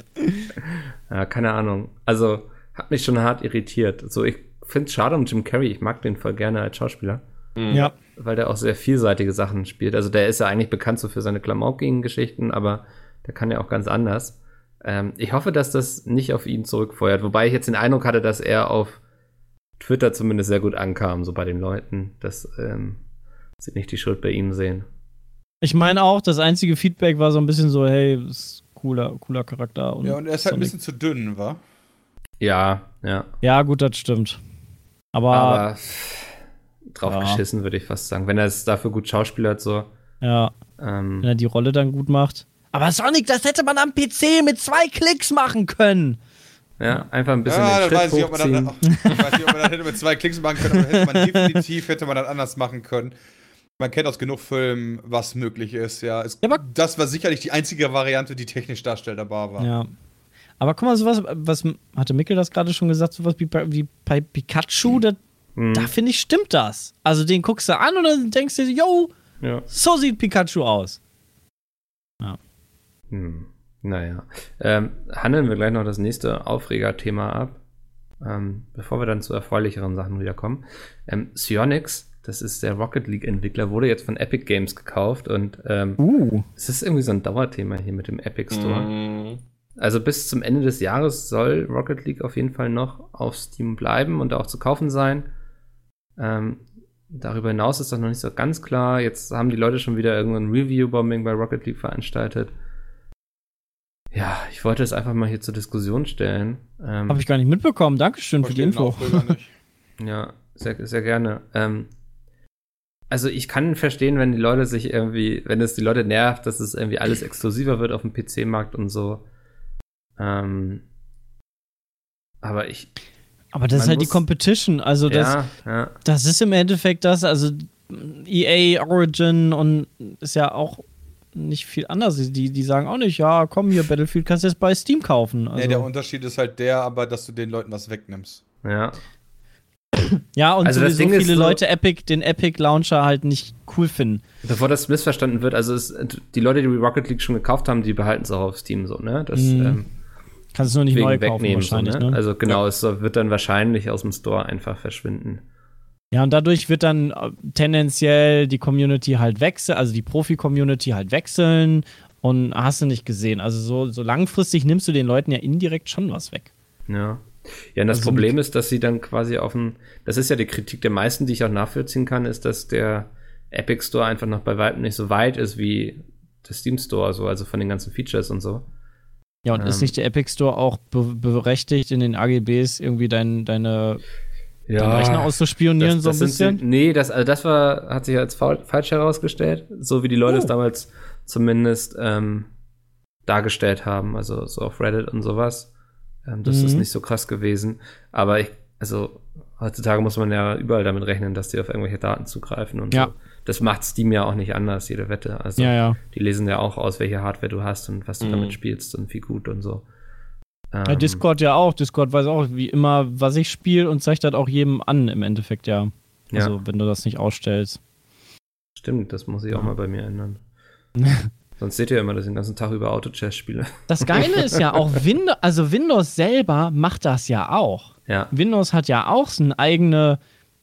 Ja, keine Ahnung. Also, hat mich schon hart irritiert. So, ich finde es schade um Jim Carrey. Ich mag den voll gerne als Schauspieler, Ja. weil der auch sehr vielseitige Sachen spielt. Also, der ist ja eigentlich bekannt so für seine klamaukigen Geschichten, aber der kann ja auch ganz anders. Ähm, ich hoffe, dass das nicht auf ihn zurückfeuert. Wobei ich jetzt den Eindruck hatte, dass er auf Twitter zumindest sehr gut ankam, so bei den Leuten, dass ähm, sie nicht die Schuld bei ihm sehen. Ich meine auch, das einzige Feedback war so ein bisschen so, hey, ist cooler, cooler Charakter. Und Ja, und er ist halt ein bisschen zu dünn, wa? Ja, ja. Ja, gut, das stimmt. Aber, Aber drauf Ja. geschissen, würde ich fast sagen. Wenn er es dafür gut schauspielert, so. ja, Ähm, wenn er die Rolle dann gut macht. Aber Sonic, das hätte man am PC mit zwei Klicks machen können. ja, einfach ein bisschen Ja, den Schritt weiß ich, ob man dann, hochziehen. ich weiß nicht, ob man das hätte mit zwei Klicks machen können, aber hätte man definitiv hätte man das anders machen können. Man kennt aus genug Filmen, was möglich ist, ja. Es, Ja, aber- das war sicherlich die einzige Variante, die technisch darstellbar war. Ja. Aber guck mal, sowas, was hatte Mikkel das gerade schon gesagt, sowas wie bei, wie bei Pikachu, da, Mhm. da finde ich, stimmt das. Also den guckst du an und dann denkst du, yo, Ja. so sieht Pikachu aus. Hm. Naja. Ähm, handeln wir gleich noch das nächste Aufregerthema ab, ähm, bevor wir dann zu erfreulicheren Sachen wiederkommen. Ähm, Psyonix, das ist der Rocket League-Entwickler, wurde jetzt von Epic Games gekauft und ähm, Uh. es ist irgendwie so ein Dauerthema hier mit dem Epic Store. Mm, Also bis zum Ende des Jahres soll Rocket League auf jeden Fall noch auf Steam bleiben und auch zu kaufen sein. Ähm, darüber hinaus ist das noch nicht so ganz klar. Jetzt haben die Leute schon wieder irgendein Review-Bombing bei Rocket League veranstaltet. Ja, ich wollte es einfach mal hier zur Diskussion stellen. Ähm, Habe ich gar nicht mitbekommen. Dankeschön für die Info. Ja, sehr, sehr gerne. Ähm, also ich kann verstehen, wenn die Leute sich irgendwie, wenn es die Leute nervt, dass es irgendwie alles exklusiver wird auf dem PC-Markt und so. Ähm, aber ich, Aber das ist halt die muss- Competition. Also das, ja, ja, das ist im Endeffekt das, also EA, Origin und ist ja auch nicht viel anders. Die, die sagen auch nicht, ja, komm hier, Battlefield kannst du jetzt bei Steam kaufen. Also, Nee, der Unterschied ist halt der, aber dass du den Leuten was wegnimmst. ja. ja, und Also das Ding ist viele so- Leute Epic, den Epic Launcher halt nicht cool finden. Bevor das missverstanden wird, also es, die Leute, die Rocket League schon gekauft haben, die behalten es auch auf Steam so, ne? Das Mhm. ähm, Kannst du nur nicht neu kaufen wegnehmen, so, wahrscheinlich, ne? ne? Also genau, es so- wird dann wahrscheinlich aus dem Store einfach verschwinden. Ja, und dadurch wird dann äh, tendenziell die Community halt wechseln, also die Profi-Community halt wechseln und hast du nicht gesehen. Also so, so langfristig nimmst du den Leuten ja indirekt schon was weg. Ja. Ja, und das also Problem ist, dass sie dann quasi auf dem, das ist ja die Kritik der meisten, die ich auch nachvollziehen kann, ist, dass der Epic Store einfach noch bei weitem nicht so weit ist wie der Steam Store, so, also von den ganzen Features und so. Ja, und ähm, ist nicht der Epic Store auch be berechtigt, in den AGBs irgendwie dein, deine ja, deinen Rechner auszuspionieren, das, das so ein bisschen? Sind, nee, das, also das war, hat sich als falsch herausgestellt, so wie die Leute oh. es damals zumindest ähm, dargestellt haben, also so auf Reddit und sowas. Ähm, das mhm. ist nicht so krass gewesen. Aber ich, also heutzutage muss man ja überall damit rechnen, dass die auf irgendwelche Daten zugreifen und ja. so. Das macht Steam ja auch nicht anders, jede Wette. Also ja, ja. die lesen ja auch aus, welche Hardware du hast und was du mhm. damit spielst und wie gut und so. Ähm, Discord ja auch. Discord weiß auch, wie immer, was ich spiele und zeigt das auch jedem an, im Endeffekt, ja. Also, wenn du das nicht ausstellst. Stimmt, das muss ich auch mal bei mir ändern. Sonst seht ihr immer, dass ich den ganzen Tag über Auto-Chess spiele. Das Geile ist ja auch, Windows, also Windows selber macht das ja auch. Ja. Windows hat ja auch so eine eigene,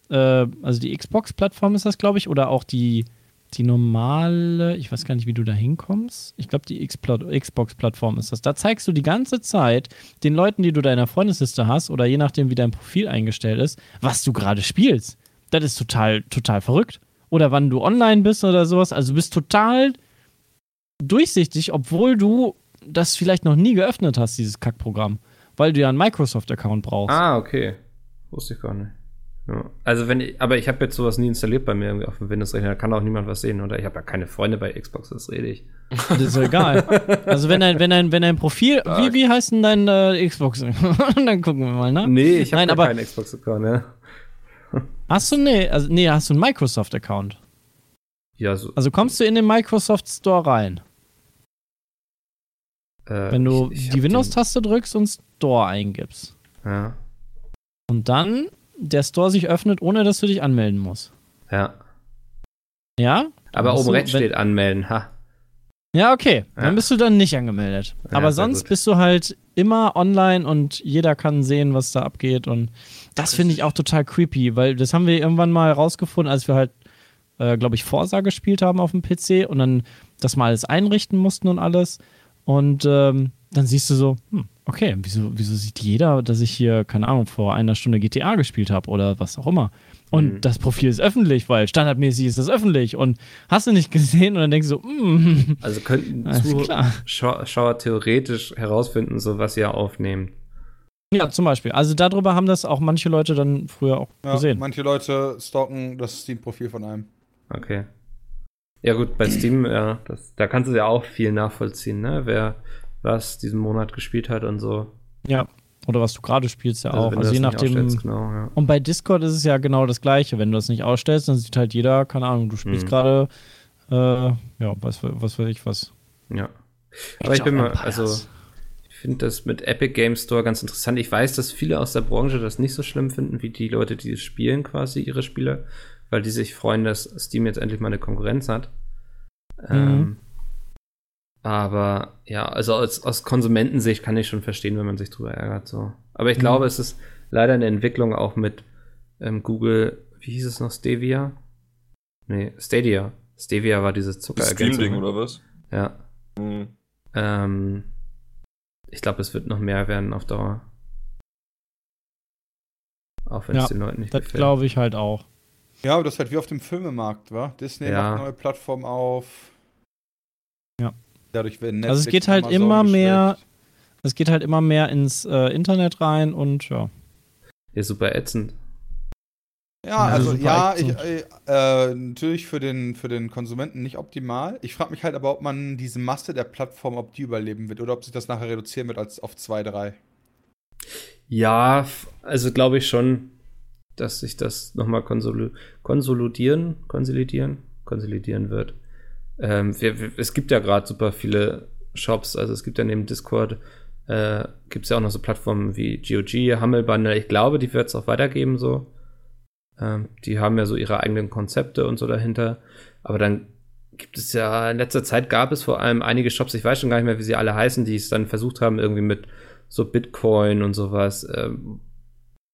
äh, also die Xbox-Plattform ist das, glaube ich, oder auch die, die normale, ich weiß gar nicht, wie du da hinkommst. Ich glaube, die Xbox-Plattform ist das. Da zeigst du die ganze Zeit den Leuten, die du deiner Freundesliste hast, oder je nachdem, wie dein Profil eingestellt ist, was du gerade spielst. Das ist total, total verrückt. Oder wann du online bist oder sowas. Also du bist total durchsichtig, obwohl du das vielleicht noch nie geöffnet hast, dieses Kackprogramm. Weil du ja einen Microsoft-Account brauchst. Ah, okay. Wusste ich gar nicht. Ja. Also wenn ich, aber ich habe jetzt sowas nie installiert bei mir irgendwie auf dem Windows-Rechner, da kann auch niemand was sehen, oder? Ich habe ja keine Freunde bei Xbox, das rede ich. Das ist egal. Also wenn dein, wenn dein, wenn dein Profil, wie, wie heißt denn dein äh, Xbox? Dann gucken wir mal, ne? Nee, ich habe keinen Xbox-Account, ja. Hast du, nee, also, nee, hast du einen Microsoft-Account? Ja, so. Also kommst du in den Microsoft Store rein? Äh, Wenn du ich, ich die Windows-Taste drückst und Store eingibst. Ja. Und dann der Store sich öffnet, ohne dass du dich anmelden musst. Ja. Ja? Aber oben rechts steht anmelden, ha. Ja, okay. Ja. Dann bist du dann nicht angemeldet. Ja, Aber sonst bist du halt immer online und jeder kann sehen, was da abgeht. Und das finde ich auch total creepy, weil das haben wir irgendwann mal rausgefunden, als wir halt, äh, glaube ich, Forsa gespielt haben auf dem PC und dann das mal alles einrichten mussten und alles. Und ähm, dann siehst du so, hm, okay, wieso, wieso sieht jeder, dass ich hier, keine Ahnung, vor einer Stunde GTA gespielt habe oder was auch immer. Und mhm. das Profil ist öffentlich, weil standardmäßig ist das öffentlich. Und hast du nicht gesehen und dann denkst du so, mm. Also könnten Zuschauer theoretisch herausfinden, so was ihr aufnehmt. Ja, zum Beispiel. Also darüber haben das auch manche Leute dann früher auch ja, gesehen. Manche Leute stalken das Steam-Profil von einem. Okay. Ja gut, bei Steam, ja, das, da kannst du ja auch viel nachvollziehen, ne? Wer was diesen Monat gespielt hat und so. Ja, oder was du gerade spielst ja also auch. Also je nachdem. Genau, ja. Und bei Discord ist es ja genau das Gleiche. Wenn du das nicht ausstellst, dann sieht halt jeder, keine Ahnung, du spielst mhm. gerade, äh, ja, was, was weiß ich was. Ja. Aber ich bin mal, also ich finde das mit Epic Game Store ganz interessant. Ich weiß, dass viele aus der Branche das nicht so schlimm finden, wie die Leute, die es spielen, quasi ihre Spiele weil die sich freuen, dass Steam jetzt endlich mal eine Konkurrenz hat. Mhm. Ähm, aber ja, also aus, aus Konsumentensicht kann ich schon verstehen, wenn man sich drüber ärgert. So. Aber ich mhm. glaube, es ist leider eine Entwicklung auch mit ähm, Google, wie hieß es noch, Stevia? Nee, Stadia. Stevia war dieses Zuckerergänzung. Stream-Ding oder was? Ja. Mhm. Ähm, ich glaube, es wird noch mehr werden auf Dauer. Auch wenn es den Leuten nicht das gefällt. Das glaube ich halt auch. Ja, aber das ist halt wie auf dem Filmemarkt, wa? Disney ja. macht neue Plattformen auf. Ja. Dadurch werden Netflix Also es geht halt immer mehr, es geht halt immer mehr ins äh, Internet rein und ja. Ja, super ätzend. Ja, also ja, ich, äh, äh, natürlich für den, für den Konsumenten nicht optimal. Ich frage mich halt aber, ob man diese Masse der Plattform, ob die überleben wird oder ob sich das nachher reduzieren wird als auf zwei, drei. Ja, also glaube ich schon dass sich das nochmal konsol konsolidieren, konsolidieren, konsolidieren wird. Ähm, wir, wir, es gibt ja gerade super viele Shops, also es gibt ja neben Discord, äh, gibt es ja auch noch so Plattformen wie GOG, Humble Bundle. Ich glaube, die wird es auch weitergeben so. Ähm, die haben ja so ihre eigenen Konzepte und so dahinter. Aber dann gibt es ja, in letzter Zeit gab es vor allem einige Shops, ich weiß schon gar nicht mehr, wie sie alle heißen, die es dann versucht haben, irgendwie mit so Bitcoin und sowas, ähm,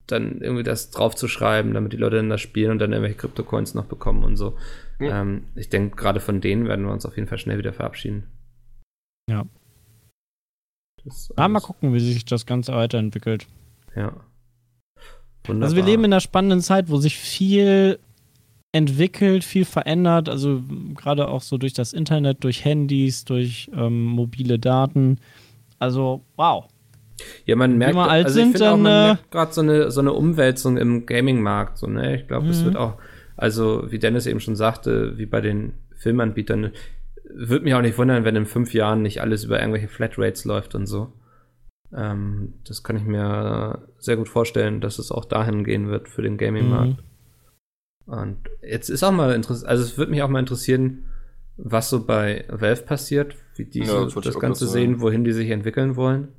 dann irgendwie das draufzuschreiben, damit die Leute dann das spielen und dann irgendwelche Krypto-Coins noch bekommen und so. Ja. Ähm, ich denke, gerade von denen werden wir uns auf jeden Fall schnell wieder verabschieden. Ja. Ah, mal gucken, wie sich das Ganze weiterentwickelt. Ja. Wunderbar. Also wir leben in einer spannenden Zeit, wo sich viel entwickelt, viel verändert, also gerade auch so durch das Internet, durch Handys, durch ähm, mobile Daten. Also, wow. Ja, man merkt, Wenn wir alt also sind, dann äh, gerade so eine, so eine Umwälzung im Gaming-Markt. So, ne? Ich glaube, es mhm. wird auch, also wie Dennis eben schon sagte, wie bei den Filmanbietern, würde mich auch nicht wundern, wenn in fünf Jahren nicht alles über irgendwelche Flatrates läuft und so. Ähm, das kann ich mir sehr gut vorstellen, dass es auch dahin gehen wird für den Gaming-Markt. Mhm. Und jetzt ist auch mal interessant, also es würde mich auch mal interessieren, was so bei Valve passiert, wie die ja, das, das Ganze sehen, wohin die sich entwickeln wollen.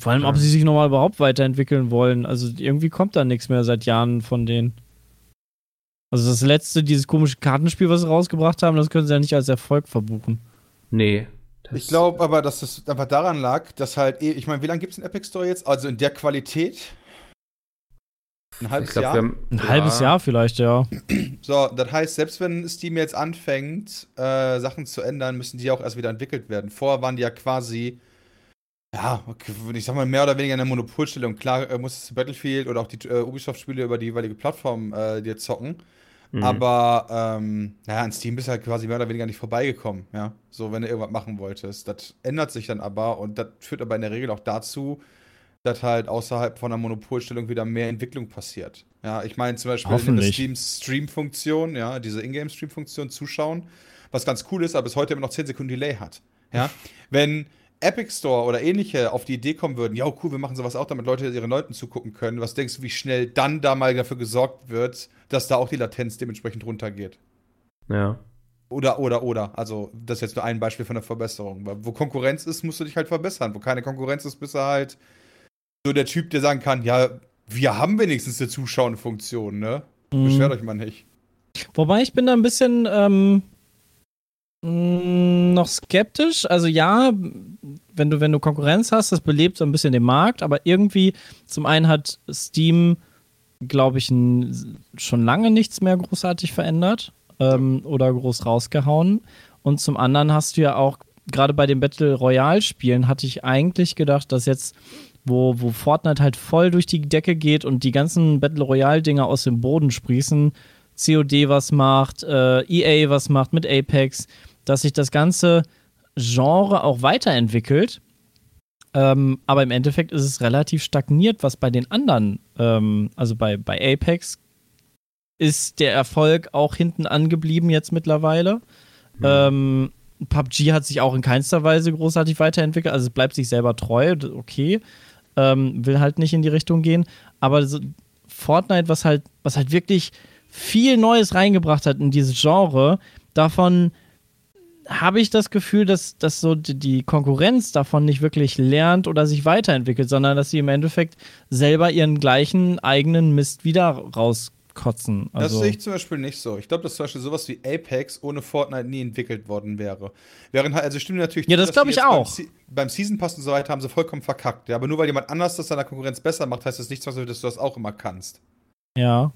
Vor allem, ob sie sich nochmal überhaupt weiterentwickeln wollen. Also irgendwie kommt da nichts mehr seit Jahren von denen. Also das letzte, dieses komische Kartenspiel, was sie rausgebracht haben, das können sie ja nicht als Erfolg verbuchen. Nee. Ich glaube aber, dass das einfach daran lag, dass halt, eh, ich meine, wie lange gibt es den Epic Store jetzt? Also in der Qualität? Ein halbes glaub, Jahr? Haben, ein ja. halbes Jahr vielleicht, ja. So, das heißt, selbst wenn Steam jetzt anfängt, äh, Sachen zu ändern, müssen die auch erst wieder entwickelt werden. Vorher waren die ja quasi ja, okay, ich sag mal, mehr oder weniger in der Monopolstellung. Klar äh, musstest du Battlefield oder auch die äh, Ubisoft-Spiele über die jeweilige Plattform äh, dir zocken. Mhm. Aber, ähm, naja, an Steam bist du halt quasi mehr oder weniger nicht vorbeigekommen, ja. So, wenn du irgendwas machen wolltest. Das ändert sich dann aber und das führt aber in der Regel auch dazu, dass halt außerhalb von einer Monopolstellung wieder mehr Entwicklung passiert. Ja, ich meine zum Beispiel in der Steam-Stream-Funktion, ja, diese Ingame-Stream-Funktion zuschauen, was ganz cool ist, aber bis heute immer noch 10 Sekunden Delay hat. Ja, wenn Epic Store oder ähnliche auf die Idee kommen würden, ja, cool, wir machen sowas auch, damit Leute ihren Leuten zugucken können, was denkst du, wie schnell dann da mal dafür gesorgt wird, dass da auch die Latenz dementsprechend runtergeht? Ja. Oder, oder, oder. Also, das ist jetzt nur ein Beispiel von der Verbesserung. Wo Konkurrenz ist, musst du dich halt verbessern. Wo keine Konkurrenz ist, bist du halt so der Typ, der sagen kann, ja, wir haben wenigstens eine Zuschauenfunktion, ne? Mhm. Beschwert euch mal nicht. Wobei ich bin da ein bisschen ähm, Mm, noch skeptisch. Also ja, wenn du, wenn du Konkurrenz hast, das belebt so ein bisschen den Markt, aber irgendwie, zum einen hat Steam, glaube ich, schon lange nichts mehr großartig verändert ähm, oder groß rausgehauen. Und zum anderen hast du ja auch, gerade bei den Battle Royale-Spielen, hatte ich eigentlich gedacht, dass jetzt, wo, wo Fortnite halt voll durch die Decke geht und die ganzen Battle Royale-Dinger aus dem Boden sprießen, COD was macht, äh, EA was macht mit Apex, dass sich das ganze Genre auch weiterentwickelt. Ähm, aber im Endeffekt ist es relativ stagniert, was bei den anderen, ähm, also bei, bei Apex, ist der Erfolg auch hinten angeblieben jetzt mittlerweile. Mhm. Ähm, PUBG hat sich auch in keinster Weise großartig weiterentwickelt, also es bleibt sich selber treu, okay. Ähm, will halt nicht in die Richtung gehen. Aber so Fortnite, was halt, was halt wirklich viel Neues reingebracht hat in dieses Genre, davon habe ich das Gefühl, dass, dass so die Konkurrenz davon nicht wirklich lernt oder sich weiterentwickelt, sondern dass sie im Endeffekt selber ihren gleichen eigenen Mist wieder rauskotzen. Also das sehe ich zum Beispiel nicht so. Ich glaube, dass zum Beispiel sowas wie Apex ohne Fortnite nie entwickelt worden wäre. Während halt, also stimmt natürlich. Ja, das glaube ich auch. Beim, beim, Season Pass und so weiter haben sie vollkommen verkackt. Ja, aber nur weil jemand anders das seiner Konkurrenz besser macht, heißt das nicht, dass du das auch immer kannst. Ja.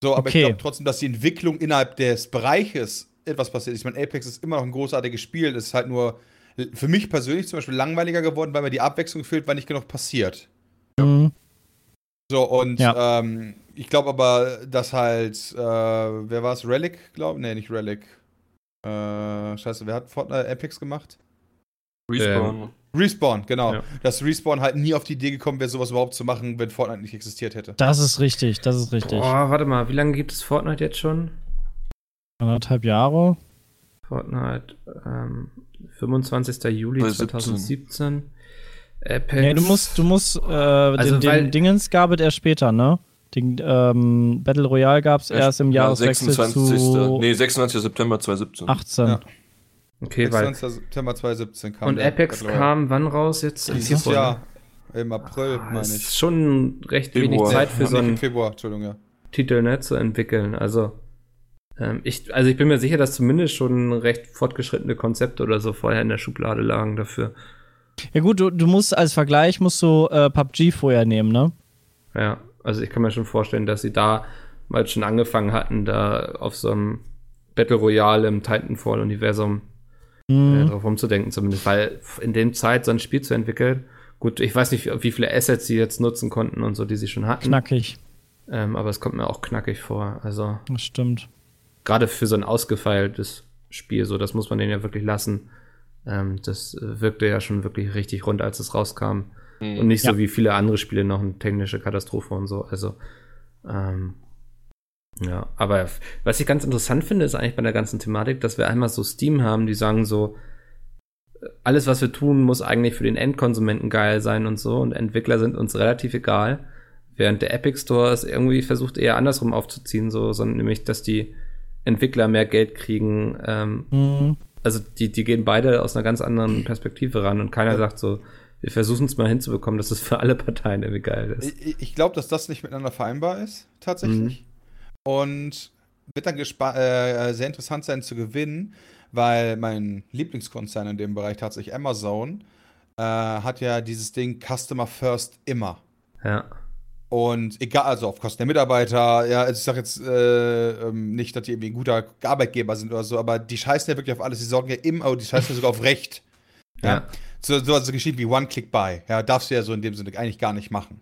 So, aber okay. ich glaube trotzdem, dass die Entwicklung innerhalb des Bereiches etwas passiert. Ich meine, Apex ist immer noch ein großartiges Spiel. Es ist halt nur für mich persönlich zum Beispiel langweiliger geworden, weil mir die Abwechslung fehlt, weil nicht genug passiert. Mhm. So, und ja. ähm, ich glaube aber, dass halt, äh, wer war es? Relic, glaube ich? Nee, nicht Relic. Äh, scheiße, wer hat Fortnite Apex gemacht? Respawn. Ähm, Respawn, genau. Ja. Dass Respawn halt nie auf die Idee gekommen wäre, sowas überhaupt zu machen, wenn Fortnite nicht existiert hätte. Das ist richtig, das ist richtig. Boah, warte mal, wie lange gibt es Fortnite jetzt schon? Anderthalb Jahre. Fortnite, ähm, 25. Juli 2017. Apex. Nee, du musst, du musst, äh, also den, den Dingens gab es erst später, ne? Den ähm, Battle Royale gab es erst im Jahreswechsel 26. zu... Nee, 26. September 2017. 18. Ja. Okay, 26. weil... September 2017 kam Und Apex kam wann raus jetzt? Dieses Jahr. Im April, ah, meine ich. ist schon recht Februar. wenig Zeit für ja, so einen Februar, Entschuldigung, ja. Titel ne, zu entwickeln. Also ähm, ich, also ich bin mir sicher, dass zumindest schon recht fortgeschrittene Konzepte oder so vorher in der Schublade lagen dafür. Ja gut, du, du musst als Vergleich musst du äh, PUBG vorher nehmen, ne? Ja, also ich kann mir schon vorstellen, dass sie da mal schon angefangen hatten, da auf so einem Battle Royale im Titanfall-Universum mhm. äh, drauf rumzudenken, zumindest, weil in dem Zeit so ein Spiel zu entwickeln, gut, ich weiß nicht, wie viele Assets sie jetzt nutzen konnten und so, die sie schon hatten. Knackig. Ähm, aber es kommt mir auch knackig vor. Also. Das stimmt. Gerade für so ein ausgefeiltes Spiel, so, das muss man denen ja wirklich lassen. Ähm, das wirkte ja schon wirklich richtig rund, als es rauskam. Mhm. Und nicht ja. so wie viele andere Spiele noch eine technische Katastrophe und so. Also, ähm, ja, aber was ich ganz interessant finde, ist eigentlich bei der ganzen Thematik, dass wir einmal so Steam haben, die sagen so, alles, was wir tun, muss eigentlich für den Endkonsumenten geil sein und so. Und Entwickler sind uns relativ egal. Während der Epic Store es irgendwie versucht, eher andersrum aufzuziehen, so, sondern nämlich, dass die Entwickler mehr Geld kriegen. Ähm, mhm. Also die, die gehen beide aus einer ganz anderen Perspektive ran und keiner sagt so, wir versuchen es mal hinzubekommen, dass es für alle Parteien irgendwie geil ist. Ich, ich glaube, dass das nicht miteinander vereinbar ist, tatsächlich. Mhm. Und wird dann äh, sehr interessant sein zu gewinnen, weil mein Lieblingskonzern in dem Bereich tatsächlich Amazon äh, hat ja dieses Ding Customer First immer. Ja. Und egal, also auf Kosten der Mitarbeiter, ja, also ich sag jetzt äh, ähm, nicht, dass die irgendwie ein guter Arbeitgeber sind oder so, aber die scheißen ja wirklich auf alles. Die sorgen ja immer, die scheißen ja sogar auf Recht. Ja. ja. So, so also Geschichten wie One-Click-Buy, ja, darfst du ja so in dem Sinne eigentlich gar nicht machen.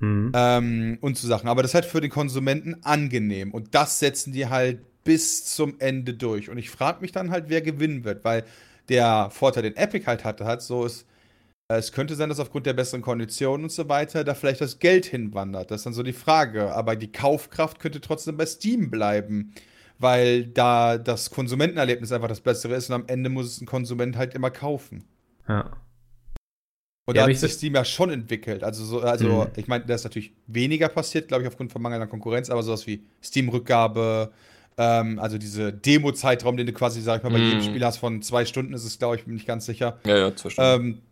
Mhm. Ähm, und so Sachen. Aber das ist halt für den Konsumenten angenehm. Und das setzen die halt bis zum Ende durch. Und ich frage mich dann halt, wer gewinnen wird, weil der Vorteil, den Epic halt hatte, hat so ist, es könnte sein, dass aufgrund der besseren Konditionen und so weiter da vielleicht das Geld hinwandert. Das ist dann so die Frage. Aber die Kaufkraft könnte trotzdem bei Steam bleiben, weil da das Konsumentenerlebnis einfach das Bessere ist und am Ende muss es ein Konsument halt immer kaufen. Ja. Und da hat sich Steam ja schon entwickelt. Also, so, also mhm. ich meine, da ist natürlich weniger passiert, glaube ich, aufgrund von mangelnder Konkurrenz, aber sowas wie Steam-Rückgabe, ähm, also diese Demo-Zeitraum, den du quasi, sag ich mal, bei mm. jedem Spiel hast von zwei Stunden, ist es, glaube ich, bin nicht ganz sicher. Ja, ja, zwei Stunden. Ähm,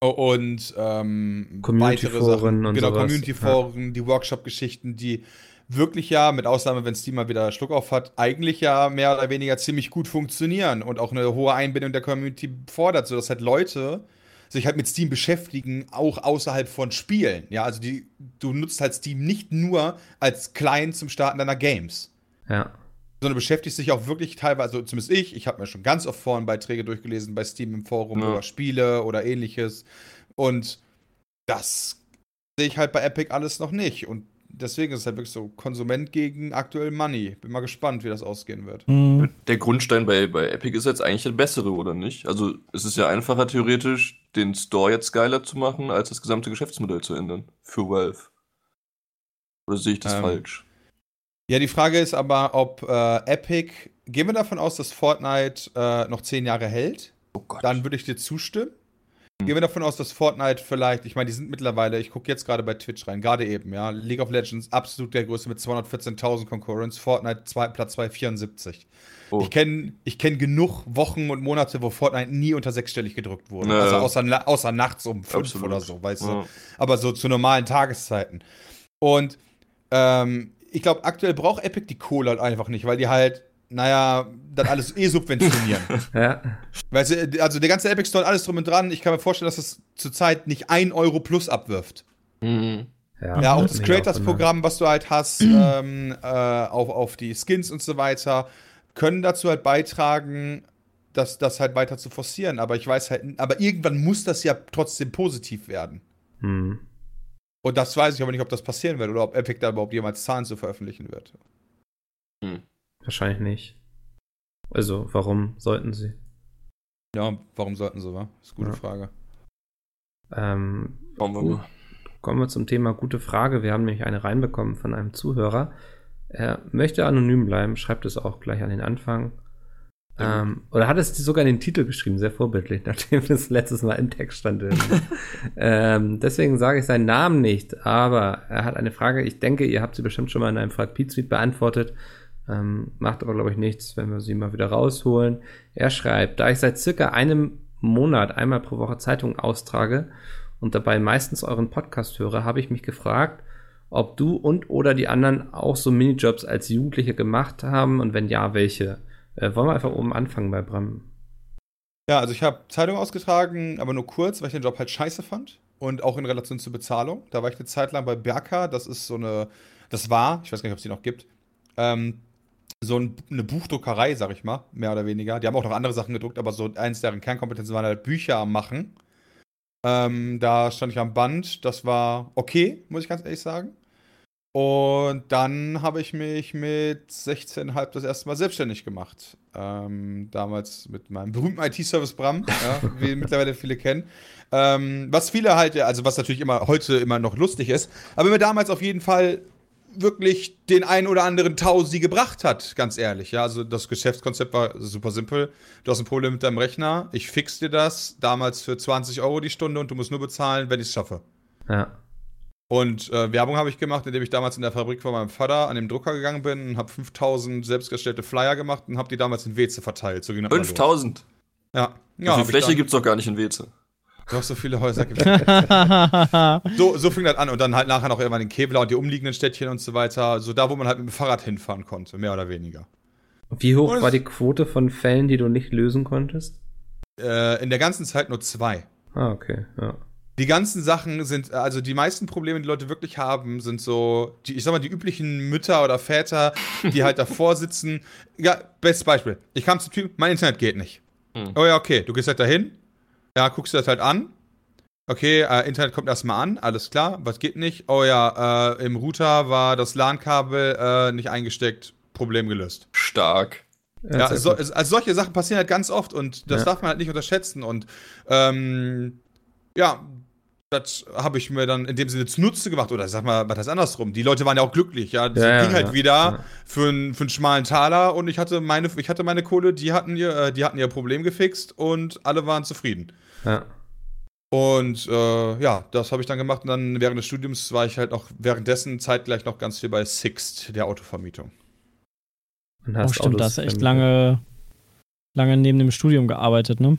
und ähm, Community-Foren und Genau, Community-Foren, ja. die Workshop-Geschichten, die wirklich ja, mit Ausnahme, wenn Steam mal wieder Schluck auf hat, eigentlich ja mehr oder weniger ziemlich gut funktionieren und auch eine hohe Einbindung der Community fordert, sodass halt Leute sich halt mit Steam beschäftigen, auch außerhalb von Spielen. Ja, also die, du nutzt halt Steam nicht nur als Client zum Starten deiner Games. Ja. Sondern beschäftigt sich auch wirklich teilweise, also zumindest ich, ich habe mir schon ganz oft Forenbeiträge durchgelesen bei Steam im Forum ja. oder Spiele oder ähnliches. Und das sehe ich halt bei Epic alles noch nicht. Und deswegen ist es halt wirklich so Konsument gegen aktuell Money. Bin mal gespannt, wie das ausgehen wird. Mhm. Der Grundstein bei, bei Epic ist jetzt eigentlich der bessere, oder nicht? Also es ist ja einfacher theoretisch, den Store jetzt geiler zu machen, als das gesamte Geschäftsmodell zu ändern. Für Valve. Oder sehe ich das ähm, falsch? Ja, die Frage ist aber, ob äh, Epic, gehen wir davon aus, dass Fortnite äh, noch zehn Jahre hält? Oh Gott. Dann würde ich dir zustimmen. Hm. Gehen wir davon aus, dass Fortnite vielleicht, ich meine, die sind mittlerweile, ich gucke jetzt gerade bei Twitch rein, gerade eben, ja, League of Legends absolut der größte mit 214.000 Concurrents, Fortnite zwei, Platz 274. Oh. Ich kenne ich kenn genug Wochen und Monate, wo Fortnite nie unter sechsstellig gedrückt wurde. Naja. Also außer, außer nachts um fünf absolut. oder so, weißt ja. du. Aber so zu normalen Tageszeiten. Und ähm, ich glaube, aktuell braucht Epic die Kohle halt einfach nicht, weil die halt, naja, dann alles eh subventionieren. ja. Weißt du, also der ganze Epic Store, alles drum und dran, ich kann mir vorstellen, dass es zurzeit nicht ein Euro plus abwirft. Mhm. Ja, ja, auch das Creators-Programm, was du halt hast, ähm, äh, auf, auf die Skins und so weiter, können dazu halt beitragen, das, das halt weiter zu forcieren. Aber ich weiß halt, aber irgendwann muss das ja trotzdem positiv werden. Mhm. Und das weiß ich aber nicht, ob das passieren wird oder ob Epic da überhaupt jemals Zahlen zu veröffentlichen wird. Hm. Wahrscheinlich nicht. Also, warum sollten sie? Ja, warum sollten sie, wa? Das ist eine gute ja. Frage. Ähm, kommen, wir mal. kommen wir zum Thema gute Frage. Wir haben nämlich eine reinbekommen von einem Zuhörer. Er möchte anonym bleiben, schreibt es auch gleich an den Anfang. Ähm, oder hat es sogar in den Titel geschrieben, sehr vorbildlich, nachdem das letztes Mal im Text stand. ähm, deswegen sage ich seinen Namen nicht, aber er hat eine Frage. Ich denke, ihr habt sie bestimmt schon mal in einem Frag Pete Suite beantwortet. Ähm, macht aber, glaube ich, nichts, wenn wir sie mal wieder rausholen. Er schreibt, da ich seit circa einem Monat einmal pro Woche Zeitungen austrage und dabei meistens euren Podcast höre, habe ich mich gefragt, ob du und oder die anderen auch so Minijobs als Jugendliche gemacht haben und wenn ja, welche. Äh, wollen wir einfach oben anfangen bei Bram? Ja, also ich habe Zeitung ausgetragen, aber nur kurz, weil ich den Job halt scheiße fand. und auch in Relation zur Bezahlung. Da war ich eine Zeit lang bei Berka, das ist so eine, das war, ich weiß gar nicht, ob es die noch gibt, ähm, so ein, eine Buchdruckerei, sag ich mal, mehr oder weniger. Die haben auch noch andere Sachen gedruckt, aber so eins deren Kernkompetenzen waren halt Bücher Machen. Ähm, da stand ich am Band, das war okay, muss ich ganz ehrlich sagen. Und dann habe ich mich mit 16,5 das erste Mal selbstständig gemacht. Ähm, damals mit meinem berühmten IT-Service Bram, ja, wie mittlerweile viele kennen. Ähm, was viele halt, also was natürlich immer heute immer noch lustig ist, aber mir damals auf jeden Fall wirklich den einen oder anderen Tausi gebracht hat, ganz ehrlich. Ja, also das Geschäftskonzept war super simpel. Du hast ein Problem mit deinem Rechner, ich fix dir das, damals für 20 Euro die Stunde und du musst nur bezahlen, wenn ich es schaffe. Ja. Und äh, Werbung habe ich gemacht, indem ich damals in der Fabrik von meinem Vater an den Drucker gegangen bin und habe 5000 selbstgestellte Flyer gemacht und habe die damals in Weze verteilt. So 5000? Ja. ja so viel Fläche gibt es doch gar nicht in Weze. Doch, so viele Häuser gibt so, so fing das an und dann halt nachher noch irgendwann in Kevlar und die umliegenden Städtchen und so weiter. So da, wo man halt mit dem Fahrrad hinfahren konnte, mehr oder weniger. Wie hoch und war die Quote von Fällen, die du nicht lösen konntest? Äh, in der ganzen Zeit nur zwei. Ah, okay, ja. Die ganzen Sachen sind, also die meisten Probleme, die Leute wirklich haben, sind so, die, ich sag mal, die üblichen Mütter oder Väter, die halt davor sitzen. Ja, bestes Beispiel. Ich kam zum Typ, mein Internet geht nicht. Hm. Oh ja, okay, du gehst halt dahin, ja, guckst du das halt an. Okay, äh, Internet kommt erstmal an, alles klar, was geht nicht? Oh ja, äh, im Router war das LAN-Kabel äh, nicht eingesteckt, Problem gelöst. Stark. Ja, so, also solche Sachen passieren halt ganz oft und das ja. darf man halt nicht unterschätzen. Und ähm, ja, das habe ich mir dann in dem Sinne zunutze gemacht. Oder sag mal, was heißt andersrum? Die Leute waren ja auch glücklich, ja. Das ja, ging halt ja, wieder ja. Für, einen, für einen schmalen Taler und ich hatte meine, ich hatte meine Kohle, die hatten ihr, äh, die hatten ihr Problem gefixt und alle waren zufrieden. Ja. Und äh, ja, das habe ich dann gemacht und dann während des Studiums war ich halt auch währenddessen zeitgleich noch ganz viel bei Sixt, der Autovermietung. Und hast oh, stimmt, da hast echt lange, lange neben dem Studium gearbeitet, ne?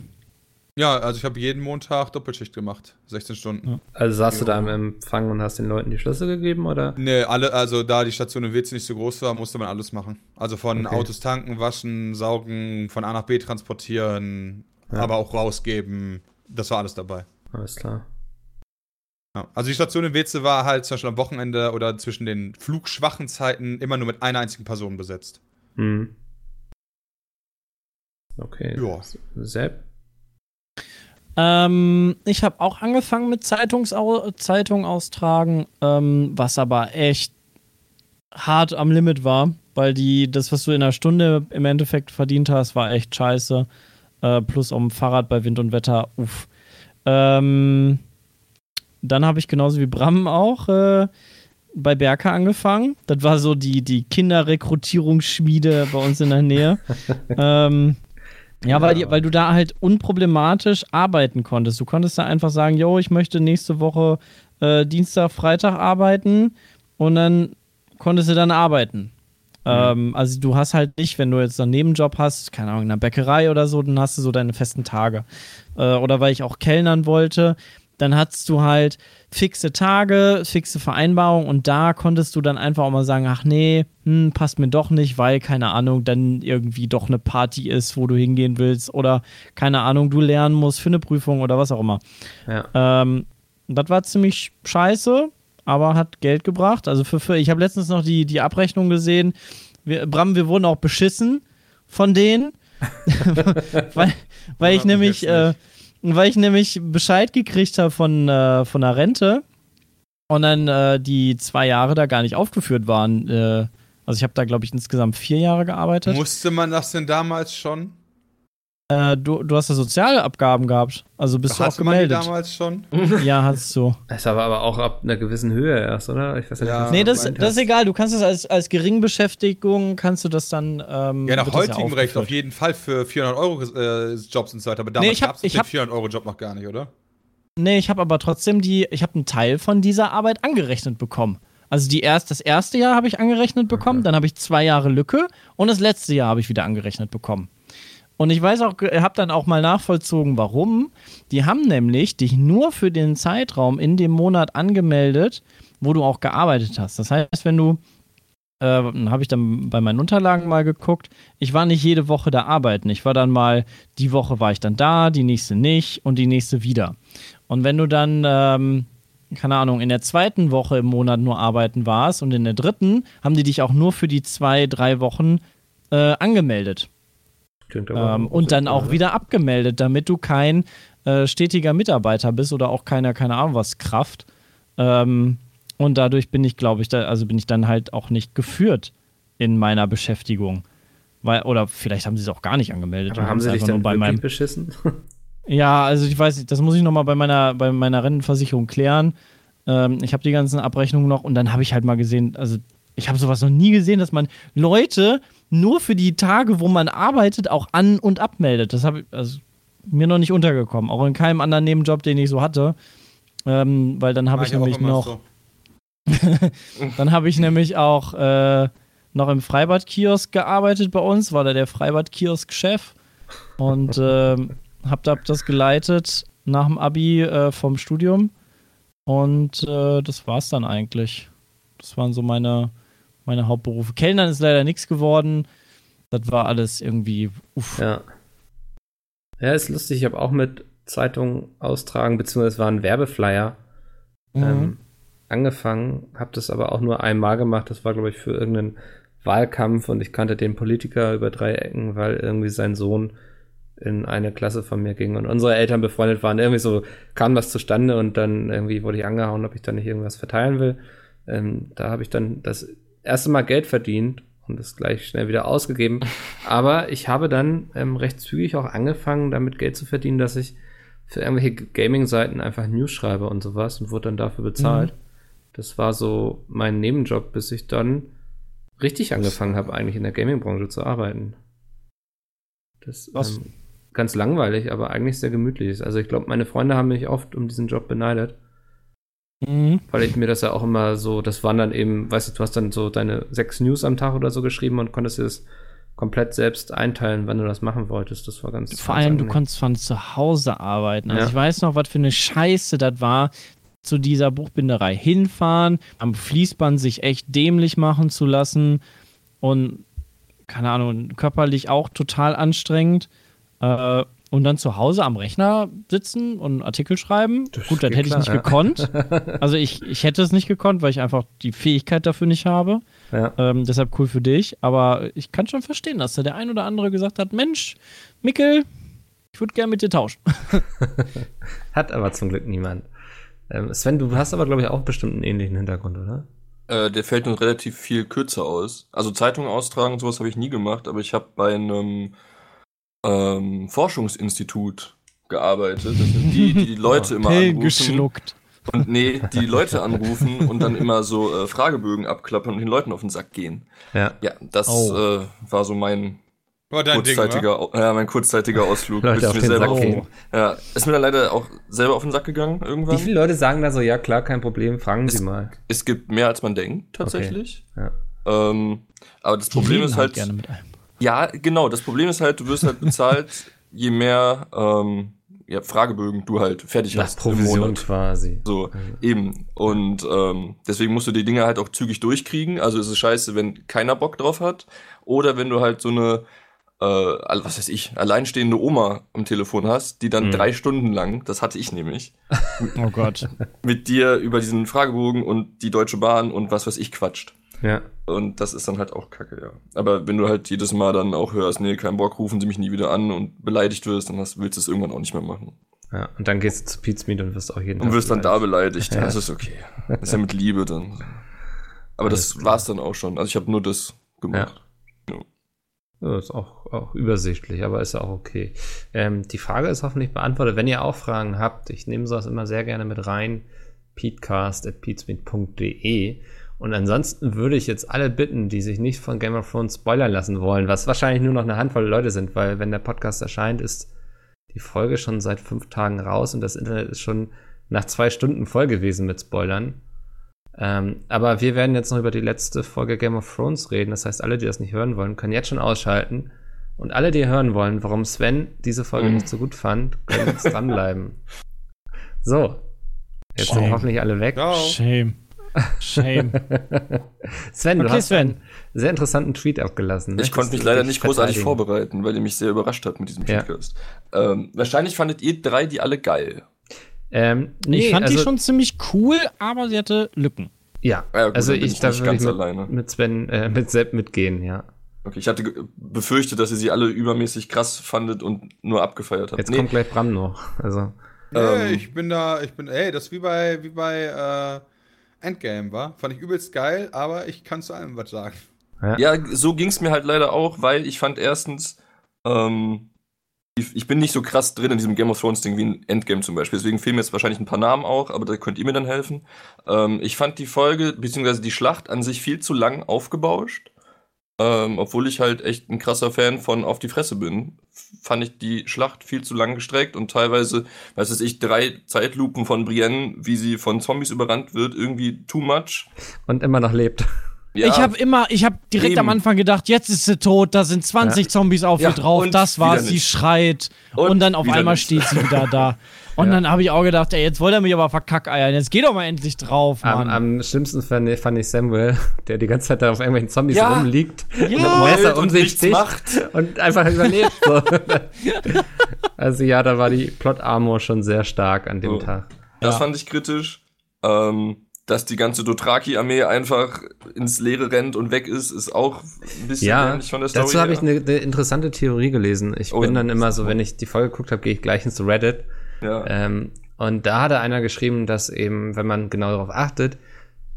Ja, also ich habe jeden Montag Doppelschicht gemacht, 16 Stunden. Ja. Also saßt du da im Empfang und hast den Leuten die Schlüssel gegeben, oder? Nee, alle, also da die Station in Witz nicht so groß war, musste man alles machen. Also von okay. Autos tanken, waschen, saugen, von A nach B transportieren, ja. aber auch rausgeben. Das war alles dabei. Alles klar. Also die Station in Weze war halt zum Beispiel am Wochenende oder zwischen den flugschwachen Zeiten immer nur mit einer einzigen Person besetzt. Mhm. Okay. Ja. Sepp? Ähm, ich habe auch angefangen mit Zeitungsau Zeitung austragen, ähm, was aber echt hart am Limit war, weil die, das, was du in einer Stunde im Endeffekt verdient hast, war echt scheiße. Äh, plus um Fahrrad bei Wind und Wetter, uff. Ähm, dann habe ich genauso wie Bram auch äh, bei Berka angefangen. Das war so die, die Kinderrekrutierungsschmiede bei uns in der Nähe. ähm, ja, weil, die, weil du da halt unproblematisch arbeiten konntest. Du konntest da einfach sagen, yo, ich möchte nächste Woche äh, Dienstag, Freitag arbeiten und dann konntest du dann arbeiten. Mhm. Ähm, also du hast halt nicht, wenn du jetzt einen Nebenjob hast, keine Ahnung, in einer Bäckerei oder so, dann hast du so deine festen Tage. Äh, oder weil ich auch kellnern wollte, dann hattest du halt fixe Tage, fixe Vereinbarungen und da konntest du dann einfach auch mal sagen, ach nee, hm, passt mir doch nicht, weil, keine Ahnung, dann irgendwie doch eine Party ist, wo du hingehen willst oder, keine Ahnung, du lernen musst für eine Prüfung oder was auch immer. Ja. Ähm, das war ziemlich scheiße, aber hat Geld gebracht. Also für, für ich habe letztens noch die, die Abrechnung gesehen. Wir, Bram, wir wurden auch beschissen von denen, weil, weil ich nämlich äh, weil ich nämlich Bescheid gekriegt habe von, äh, von der Rente und dann äh, die zwei Jahre da gar nicht aufgeführt waren. Äh, also ich habe da, glaube ich, insgesamt vier Jahre gearbeitet. Musste man das denn damals schon? Äh, du, du hast ja Sozialabgaben gehabt. Also bist Hatte du auch gemeldet. Man die damals schon? ja, hast du. Das ist aber, auch ab einer gewissen Höhe erst, oder? Ich weiß ja, ja. Nee, das, das ist egal. Du kannst es als, als Geringbeschäftigung, kannst du das dann. Ähm, ja, nach heutigem ja Recht auf jeden Fall für 400 Euro äh, Jobs und so weiter. Aber damals nee, gab es den 400 Euro Job noch gar nicht, oder? Nee, ich habe aber trotzdem die, ich habe einen Teil von dieser Arbeit angerechnet bekommen. Also die erst, das erste Jahr habe ich angerechnet bekommen, okay. dann habe ich zwei Jahre Lücke und das letzte Jahr habe ich wieder angerechnet bekommen. Und ich weiß auch, habe dann auch mal nachvollzogen, warum. Die haben nämlich dich nur für den Zeitraum in dem Monat angemeldet, wo du auch gearbeitet hast. Das heißt, wenn du, äh, habe ich dann bei meinen Unterlagen mal geguckt, ich war nicht jede Woche da arbeiten. Ich war dann mal, die Woche war ich dann da, die nächste nicht und die nächste wieder. Und wenn du dann, ähm, keine Ahnung, in der zweiten Woche im Monat nur arbeiten warst und in der dritten, haben die dich auch nur für die zwei, drei Wochen äh, angemeldet. Ähm, und dann auch wieder abgemeldet, damit du kein äh, stetiger Mitarbeiter bist oder auch keiner, keine Ahnung was, Kraft. Ähm, und dadurch bin ich, glaube ich, da, also bin ich dann halt auch nicht geführt in meiner Beschäftigung. Weil, oder vielleicht haben sie es auch gar nicht angemeldet. Aber haben sie dich dann bei meinem beschissen? Ja, also ich weiß nicht, das muss ich nochmal bei meiner, bei meiner Rentenversicherung klären. Ähm, ich habe die ganzen Abrechnungen noch und dann habe ich halt mal gesehen, also ich habe sowas noch nie gesehen, dass man Leute nur für die Tage, wo man arbeitet, auch an- und abmeldet. Das habe ich also mir noch nicht untergekommen, auch in keinem anderen Nebenjob, den ich so hatte. Ähm, weil dann habe ich, ich nämlich noch. So. dann habe ich nämlich auch äh, noch im Freibad-Kiosk gearbeitet bei uns, war da der Freibad-Kiosk-Chef und äh, hab, hab das geleitet nach dem Abi äh, vom Studium und äh, das war's dann eigentlich. Das waren so meine, meine Hauptberufe. Kellnern ist leider nichts geworden. Das war alles irgendwie. Uff. Ja. Ja, ist lustig. Ich habe auch mit Zeitungen austragen, beziehungsweise es war ein Werbeflyer. Mhm. Ähm, angefangen, habe das aber auch nur einmal gemacht. Das war, glaube ich, für irgendeinen Wahlkampf und ich kannte den Politiker über drei Ecken, weil irgendwie sein Sohn in eine Klasse von mir ging und unsere Eltern befreundet waren. Irgendwie so kam was zustande und dann irgendwie wurde ich angehauen, ob ich da nicht irgendwas verteilen will. Ähm, da habe ich dann das erste Mal Geld verdient und es gleich schnell wieder ausgegeben. Aber ich habe dann ähm, recht zügig auch angefangen, damit Geld zu verdienen, dass ich für irgendwelche Gaming-Seiten einfach News schreibe und sowas und wurde dann dafür bezahlt. Mhm. Das war so mein Nebenjob, bis ich dann richtig angefangen habe, eigentlich in der Gaming-Branche zu arbeiten. Das Was? Ähm, ganz langweilig, aber eigentlich sehr gemütlich ist. Also ich glaube, meine Freunde haben mich oft um diesen Job beneidet. Mhm. Weil ich mir das ja auch immer so, das waren dann eben, weißt du, du hast dann so deine sechs News am Tag oder so geschrieben und konntest das komplett selbst einteilen, wenn du das machen wolltest. Das war ganz Vor allem, du konntest von zu Hause arbeiten. Also ja. ich weiß noch, was für eine Scheiße das war, zu dieser Buchbinderei hinfahren, am Fließband sich echt dämlich machen zu lassen und keine Ahnung, körperlich auch total anstrengend. Äh, und dann zu Hause am Rechner sitzen und Artikel schreiben. Das Gut, das hätte klar, ich nicht ja. gekonnt. Also ich, ich hätte es nicht gekonnt, weil ich einfach die Fähigkeit dafür nicht habe. Ja. Ähm, deshalb cool für dich. Aber ich kann schon verstehen, dass da der ein oder andere gesagt hat: Mensch, Mickel, ich würde gerne mit dir tauschen. hat aber zum Glück niemand. Ähm, Sven, du hast aber, glaube ich, auch bestimmt einen ähnlichen Hintergrund, oder? Äh, der fällt nun relativ viel kürzer aus. Also Zeitungen austragen und sowas habe ich nie gemacht, aber ich habe bei einem ähm, Forschungsinstitut gearbeitet. Das sind die, die, die Leute immer Pillen anrufen. geschluckt. Und nee, die Leute anrufen und dann immer so äh, Fragebögen abklappern und den Leuten auf den Sack gehen. Ja. Ja, das oh. äh, war so mein war dein kurzzeitiger, Ding, ja, mein kurzzeitiger Ausflug. Leute auf mir selber Sack auf, ja, ist mir dann leider auch selber auf den Sack gegangen irgendwann. Wie viele Leute sagen da so, ja klar, kein Problem, fragen es, Sie mal. Es gibt mehr als man denkt, tatsächlich. Okay. Ja. Ähm, aber das die Problem ist halt. Gerne mit einem. Ja, genau. Das Problem ist halt, du wirst halt bezahlt, je mehr ähm, ja, Fragebögen du halt fertig Nach hast. Provision quasi. So, also. eben. Und ähm, deswegen musst du die Dinge halt auch zügig durchkriegen. Also ist es scheiße, wenn keiner Bock drauf hat. Oder wenn du halt so eine äh, was weiß ich, alleinstehende Oma am Telefon hast, die dann mhm. drei Stunden lang, das hatte ich nämlich, oh Gott, mit dir über diesen Fragebogen und die Deutsche Bahn und was weiß ich quatscht. Ja. Und das ist dann halt auch kacke, ja. Aber wenn du halt jedes Mal dann auch hörst, nee, kein Bock, rufen sie mich nie wieder an und beleidigt wirst, dann hast, willst du es irgendwann auch nicht mehr machen. Ja, und dann gehst du zu Pete's Meet und wirst auch jeden Und wirst dann da beleidigt. Ja. Das ist okay. Das ist ja mit Liebe dann. Aber Alles das war's dann auch schon. Also ich habe nur das gemacht. Ja. Ja, ist auch, auch übersichtlich, aber ist ja auch okay. Ähm, die Frage ist hoffentlich beantwortet. Wenn ihr auch Fragen habt, ich nehme sowas immer sehr gerne mit rein. peatcast.peatsmeet.de und ansonsten würde ich jetzt alle bitten, die sich nicht von Game of Thrones spoilern lassen wollen, was wahrscheinlich nur noch eine Handvoll Leute sind, weil wenn der Podcast erscheint, ist die Folge schon seit fünf Tagen raus und das Internet ist schon nach zwei Stunden voll gewesen mit Spoilern. Ähm, aber wir werden jetzt noch über die letzte Folge Game of Thrones reden. Das heißt, alle, die das nicht hören wollen, können jetzt schon ausschalten. Und alle, die hören wollen, warum Sven diese Folge mm. nicht so gut fand, können jetzt dranbleiben. So. Jetzt Shame. sind hoffentlich alle weg. No. Shame. Shame. Sven, okay, du hast Sven. einen sehr interessanten Tweet abgelassen. Ne? Ich konnte mich leider nicht großartig vorbereiten, weil ihr mich sehr überrascht habt mit diesem Podcast. Ja. Ähm, wahrscheinlich fandet ihr drei die alle geil. Ähm, nee, ich fand also, die schon ziemlich cool, aber sie hatte Lücken. Ja, ja gut, also ich, da würde ich mit, alleine. mit Sven, äh, mit Sepp mitgehen, ja. Okay, ich hatte befürchtet, dass ihr sie alle übermäßig krass fandet und nur abgefeiert habt. Jetzt nee. kommt gleich Bram noch. Also. Nee, ähm, ich bin da, ich bin, ey, das ist wie bei, wie bei äh, Endgame, war. Fand ich übelst geil, aber ich kann zu allem was sagen. Ja, ja so ging es mir halt leider auch, weil ich fand erstens, ähm, ich, ich, bin nicht so krass drin in diesem Game of Thrones Ding wie in Endgame zum Beispiel. Deswegen fehlen mir jetzt wahrscheinlich ein paar Namen auch, aber da könnt ihr mir dann helfen. Ähm, ich fand die Folge, beziehungsweise die Schlacht an sich viel zu lang aufgebauscht. Ähm, obwohl ich halt echt ein krasser Fan von Auf die Fresse bin, fand ich die Schlacht viel zu lang gestreckt und teilweise, weiß es ich, drei Zeitlupen von Brienne, wie sie von Zombies überrannt wird, irgendwie too much. Und immer noch lebt. Ja, ich habe immer, ich habe direkt eben. am Anfang gedacht, jetzt ist sie tot, da sind 20 ja. Zombies auf ihr ja, drauf, das war's, sie schreit und, und dann auf einmal nicht. steht sie wieder da. Und ja. dann habe ich auch gedacht, ey, jetzt wollte er mich aber verkackeiern. Jetzt geh doch mal endlich drauf, Mann. Am, am schlimmsten fand ich, fand ich, Samuel, der die ganze Zeit da auf irgendwelchen Zombies ja. rumliegt ja. und das Messer um sich sticht und einfach überlebt. So. also ja, da war die Plot-Armor schon sehr stark an dem oh. Tag. Das fand ich kritisch. Ähm, dass die ganze Dothraki-Armee einfach ins Leere rennt und weg ist, ist auch ein bisschen ja, von der Story. Dazu habe ich eine, eine, interessante Theorie gelesen. Ich oh, bin dann immer so, wenn ich die Folge geguckt habe, gehe ich gleich ins Reddit. Ja. Ähm, und da hatte einer geschrieben, dass eben, wenn man genau darauf achtet,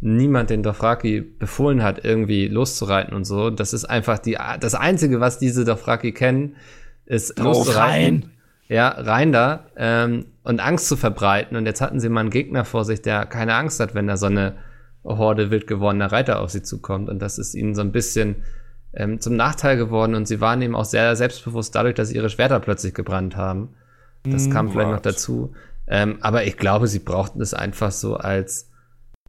niemand den Dothraki befohlen hat, irgendwie loszureiten und so. Das ist einfach die, das Einzige, was diese Dothraki kennen, ist Drauf loszureiten. Rein. Ja, rein da. Ähm, und Angst zu verbreiten. Und jetzt hatten sie mal einen Gegner vor sich, der keine Angst hat, wenn da so eine Horde wild gewordener Reiter auf sie zukommt. Und das ist ihnen so ein bisschen ähm, zum Nachteil geworden. Und sie waren eben auch sehr selbstbewusst dadurch, dass ihre Schwerter plötzlich gebrannt haben. Das kam vielleicht what? noch dazu. Ähm, aber ich glaube, sie brauchten es einfach so als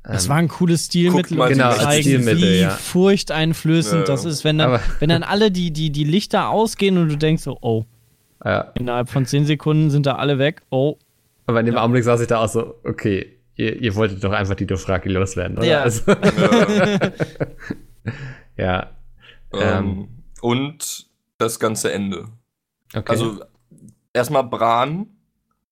das ähm, war ein cooles Stilmittel, um genau, zeigen, Stilmittel, wie ja. furchteinflößend ja. das ist, wenn dann, wenn dann alle die, die, die Lichter ausgehen und du denkst so, oh, ja. innerhalb von zehn Sekunden sind da alle weg, oh, aber in dem ja. Augenblick saß ich da auch so, okay, ihr, ihr wolltet doch einfach die Dothraki loswerden, oder? Ja. Also, ja. Ähm, ähm, und das ganze Ende. Okay. Also erstmal Bran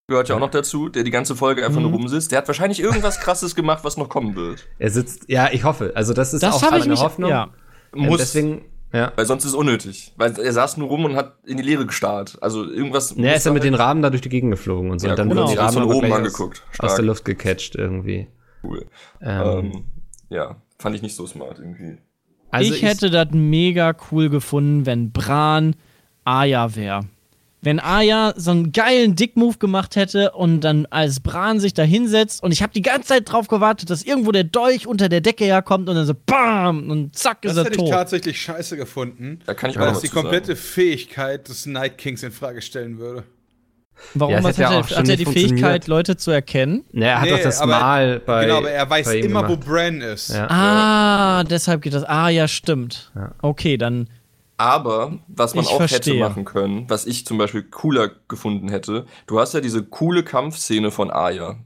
gehört ja auch noch dazu, der die ganze Folge einfach mhm. nur rumsitzt. Der hat wahrscheinlich irgendwas krasses gemacht, was noch kommen wird. Er sitzt, ja, ich hoffe. Also das ist das auch eine Hoffnung. Ja. Muss, deswegen ja. Weil sonst ist es unnötig. Weil er saß nur rum und hat in die Leere gestarrt. Also irgendwas. Ja, er ist ja mit den Rahmen da durch die Gegend geflogen und so. Ja, und dann genau. die Rahmen von oben angeguckt. Aus, aus, der Luft gecatcht irgendwie. Cool. Ähm, ähm, ja, fand ich nicht so smart irgendwie. Also ich, ich hätte das mega cool gefunden, wenn Bran Aya wäre wenn Aya so einen geilen Dick-Move gemacht hätte und dann als Bran sich da hinsetzt und ich habe die ganze Zeit drauf gewartet, dass irgendwo der Dolch unter der Decke herkommt und dann so BAM und zack das ist er tot. Das hätte ich tatsächlich scheiße gefunden. Da kann ich weil das die komplette sagen. Fähigkeit des Night Kings in Frage stellen würde. Warum ja, hat, ja er, hat er die Fähigkeit, Leute zu erkennen? Nee, er hat nee, doch das Mal bei. Genau, aber er weiß immer, gemacht. wo Bran ist. Ja. Ah, deshalb geht das. Ah, ja, stimmt. Ja. Okay, dann aber, was man ich auch verstehe. hätte machen können, was ich zum Beispiel cooler gefunden hätte, du hast ja diese coole Kampfszene von Aya,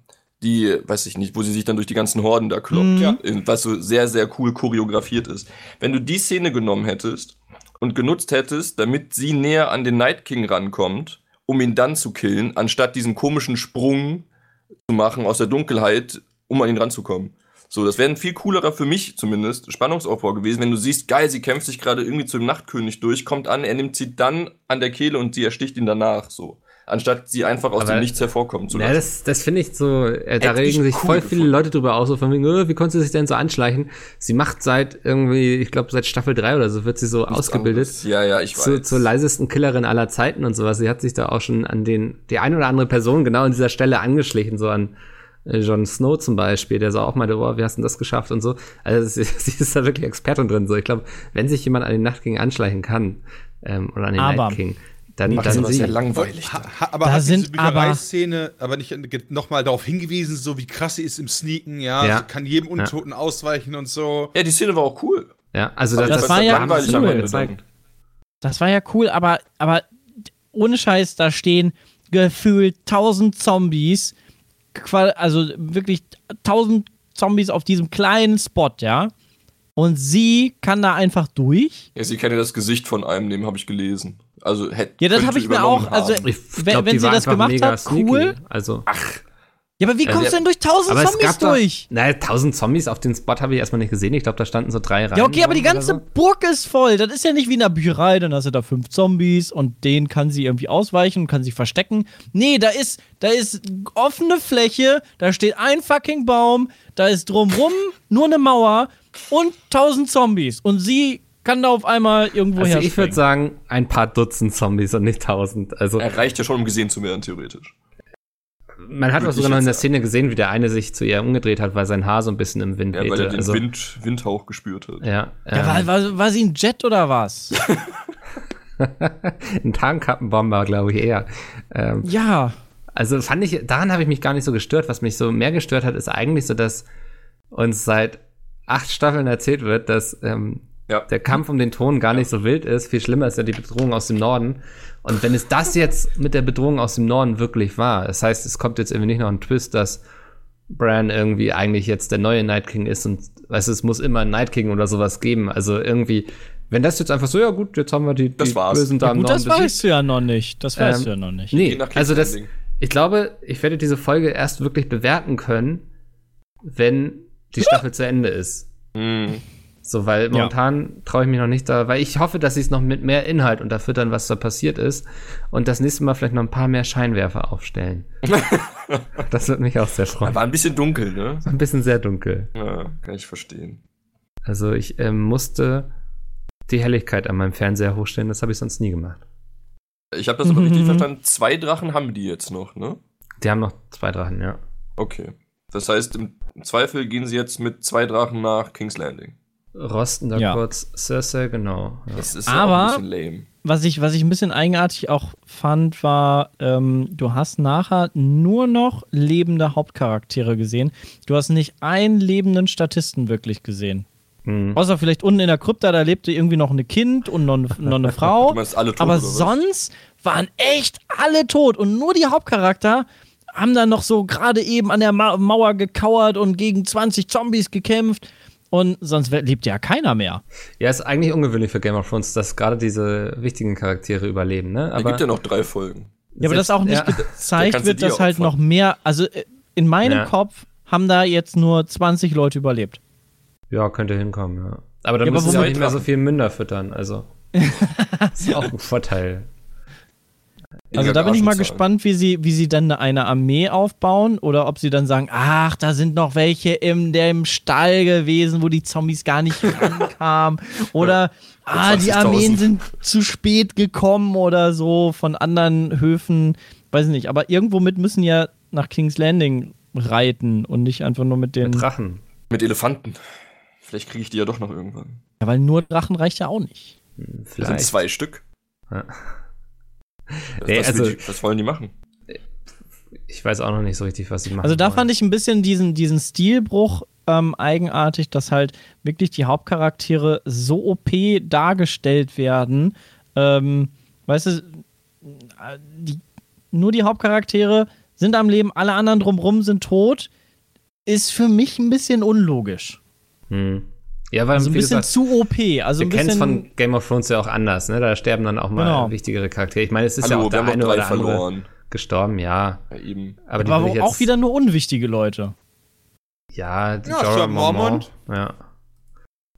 die, weiß ich nicht, wo sie sich dann durch die ganzen Horden da kloppt, mhm. ja, was so sehr, sehr cool choreografiert ist. Wenn du die Szene genommen hättest und genutzt hättest, damit sie näher an den Night King rankommt, um ihn dann zu killen, anstatt diesen komischen Sprung zu machen aus der Dunkelheit, um an ihn ranzukommen. So, das wäre ein viel coolerer für mich zumindest Spannungsaufbau gewesen, wenn du siehst, geil, sie kämpft sich gerade irgendwie zum Nachtkönig durch, kommt an, er nimmt sie dann an der Kehle und sie ersticht ihn danach, so. Anstatt sie einfach aus Aber, dem Nichts hervorkommen zu lassen. Ja, das, das finde ich so, äh, da regen sich cool voll viele gefunden. Leute drüber aus, so von wegen, oh, wie konnte sie sich denn so anschleichen? Sie macht seit irgendwie, ich glaube, seit Staffel 3 oder so wird sie so Nichts ausgebildet. Anderes. Ja, ja, ich zu, weiß. Zur leisesten Killerin aller Zeiten und sowas. Sie hat sich da auch schon an den, die eine oder andere Person genau an dieser Stelle angeschlichen, so an, äh, Jon Snow zum Beispiel, der so auch meinte, oh, wie hast du das geschafft und so. Also sie, sie ist da wirklich Expertin drin. So, ich glaube, wenn sich jemand an den Nacht King anschleichen kann ähm, oder an den aber, Night King, dann, dann sind sie ja langweilig. Ha, ha, aber da hat sind diese Büchereiszene aber, aber nicht nochmal darauf hingewiesen, so wie krass sie ist im Sneaken, ja, ja. Also kann jedem Untoten ja. ausweichen und so. Ja, die Szene war auch cool. Ja, also das, das, das war ja cool. Das war ja cool, aber, aber ohne Scheiß, da stehen gefühlt tausend Zombies also wirklich tausend Zombies auf diesem kleinen Spot, ja. Und sie kann da einfach durch. Ja, sie kennt ja das Gesicht von einem, dem habe ich gelesen. Also hätte Ja, das habe ich mir auch, also ich wenn, glaub, wenn sie das gemacht hat, cool. Also ach, Ja, aber wie kommst der- du denn durch tausend Zombies gab doch, durch? naja, tausend Zombies auf den Spot habe ich erstmal nicht gesehen. Ich glaube, da standen so drei Reihen. Ja, okay, aber die ganze so. Burg ist voll. Das ist ja nicht wie in der Bücherei, dann hast du da fünf Zombies und denen kann sie irgendwie ausweichen und kann sich verstecken. Nee, da ist, da ist offene Fläche, da steht ein fucking Baum, da ist drumrum nur eine Mauer und tausend Zombies. Und sie kann da auf einmal irgendwo Also ich würde sagen, ein paar Dutzend Zombies und nicht tausend. Also Er reicht ja schon, um gesehen zu werden, theoretisch. Man hat auch sogar noch in der jetzt Szene gesehen, wie der eine sich zu ihr umgedreht hat, weil sein Haar so ein bisschen im Wind Ja, weil wehte. er den also, Wind, Windhauch gespürt hat. Ja, ja, ähm, war, war, war sie ein Jet oder was? ein Tarnkappenbomber, glaube ich eher. Ähm, ja. Also fand ich, daran habe ich mich gar nicht so gestört. Was mich so mehr gestört hat, ist eigentlich so, dass uns seit acht Staffeln erzählt wird, dass ähm, Ja. der Kampf um den Thron gar nicht so wild ist. Viel schlimmer ist ja die Bedrohung aus dem Norden. Und wenn es das jetzt mit der Bedrohung aus dem Norden wirklich war, das heißt, es kommt jetzt irgendwie nicht noch ein Twist, dass Bran irgendwie eigentlich jetzt der neue Night King ist und weißt du, es muss immer ein Night King oder sowas geben. Also irgendwie, wenn das jetzt einfach so, ja gut, jetzt haben wir die, Das die war's. Bösen da ja im gut, Norden das weißt du ja noch nicht. Das weißt Ähm, du ja noch nicht. Nee, also das, ich glaube, ich werde diese Folge erst wirklich bewerten können, wenn die Staffel zu Ende ist. Hm. So, weil momentan traue ich mich noch nicht da, weil ich hoffe, dass sie es noch mit mehr Inhalt unterfüttern, was da passiert ist und das nächste Mal vielleicht noch ein paar mehr Scheinwerfer aufstellen. das wird mich auch sehr freuen. War ein bisschen dunkel, ne? Ein bisschen sehr dunkel. Ja, kann ich verstehen. Also ich ähm, musste die Helligkeit an meinem Fernseher hochstellen, das habe ich sonst nie gemacht. Ich habe das aber Mhm. richtig verstanden. Zwei Drachen haben die jetzt noch, ne? Die haben noch zwei Drachen, ja. Okay. Das heißt, im Zweifel gehen sie jetzt mit zwei Drachen nach King's Landing. Rosten da Ja. kurz Cersei, genau. Ja. Das ist Aber- auch ein bisschen lame. was ich, was ich ein bisschen eigenartig auch fand, war, ähm, du hast nachher nur noch lebende Hauptcharaktere gesehen. Du hast nicht einen lebenden Statisten wirklich gesehen. Hm. Außer vielleicht unten in der Krypta, da lebte irgendwie noch ein Kind und noch eine, noch eine Frau. Du meinst alle tot, Aber sonst waren echt alle tot und nur die Hauptcharakter haben dann noch so gerade eben an der Ma Mauer gekauert und gegen 20 Zombies gekämpft. Und sonst lebt ja keiner mehr. Ja, ist eigentlich ungewöhnlich für Game of Thrones, dass gerade diese wichtigen Charaktere überleben, ne? Es gibt ja noch drei Folgen. Ja, aber das auch nicht ja. Da gezeigt du wird, dass halt noch mehr, also äh, in meinem Ja. Kopf haben da jetzt nur 20 Leute überlebt. Ja, könnte hinkommen, ja. Aber dann Ja, aber müssen sie auch nicht mehr so viel Münder füttern, also. ist auch ein Vorteil. Also da bin ich mal gespannt, wie sie, wie sie dann eine Armee aufbauen oder ob sie dann sagen, ach, da sind noch welche im, der im Stall gewesen, wo die Zombies gar nicht rankamen. Oder, ah, die 20.000. Armeen sind zu spät gekommen oder so von anderen Höfen. Weiß nicht, aber irgendwo mit müssen ja nach King's Landing reiten und nicht einfach nur mit den. Mit Drachen. Mit Elefanten. Vielleicht kriege ich die ja doch noch irgendwann. Ja, weil nur Drachen reicht ja auch nicht. Das sind Vielleicht. zwei Stück. Ja. Was, Nee, was, also- die, was wollen die machen? Ich weiß auch noch nicht so richtig, was sie machen. Also da wollen. fand ich ein bisschen diesen, diesen Stilbruch ähm, eigenartig, dass halt wirklich die Hauptcharaktere so OP dargestellt werden. Ähm, weißt du, die, nur die Hauptcharaktere sind am Leben, alle anderen drumrum sind tot. Ist für mich ein bisschen unlogisch. Hm. Ja, weil Also ein bisschen gesagt, zu OP. Also wir kennen es von Game of Thrones ja auch anders, ne? Da sterben dann auch mal Genau. wichtigere Charaktere. Ich meine, es ist ja Hallo, auch wir der eine oder andere verloren. gestorben, ja. Ja, eben. Aber die aber auch wieder nur unwichtige Leute. Ja, die Ja, Jorah Mormont. Ja.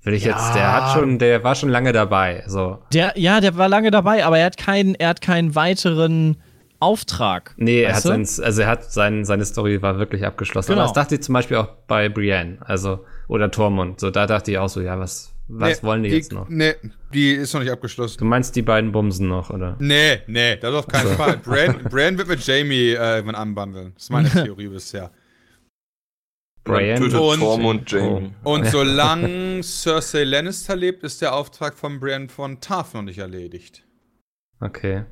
Will ich Ja. jetzt, der hat schon, der war schon lange dabei, so. Der, ja, der war lange dabei, aber er hat keinen, er hat keinen weiteren Auftrag. Nee, er hat sein, also er hat sein, seine Story war wirklich abgeschlossen. Genau. Aber das dachte ich zum Beispiel auch bei Brienne, also, oder Tormund. So, da dachte ich auch so, ja, was, was Nee, wollen die, jetzt noch? Nee, die ist noch nicht abgeschlossen. Du meinst die beiden Bumsen noch, oder? Nee, nee, das auf keinen Fall. Bran, Bran wird mit Jamie äh, irgendwann anbandeln. Das ist meine Theorie bisher. Brian und- Tormund Jamie. Und Ja. solange Cersei Lannister lebt, ist der Auftrag von Bran von Tarth noch nicht erledigt. Okay.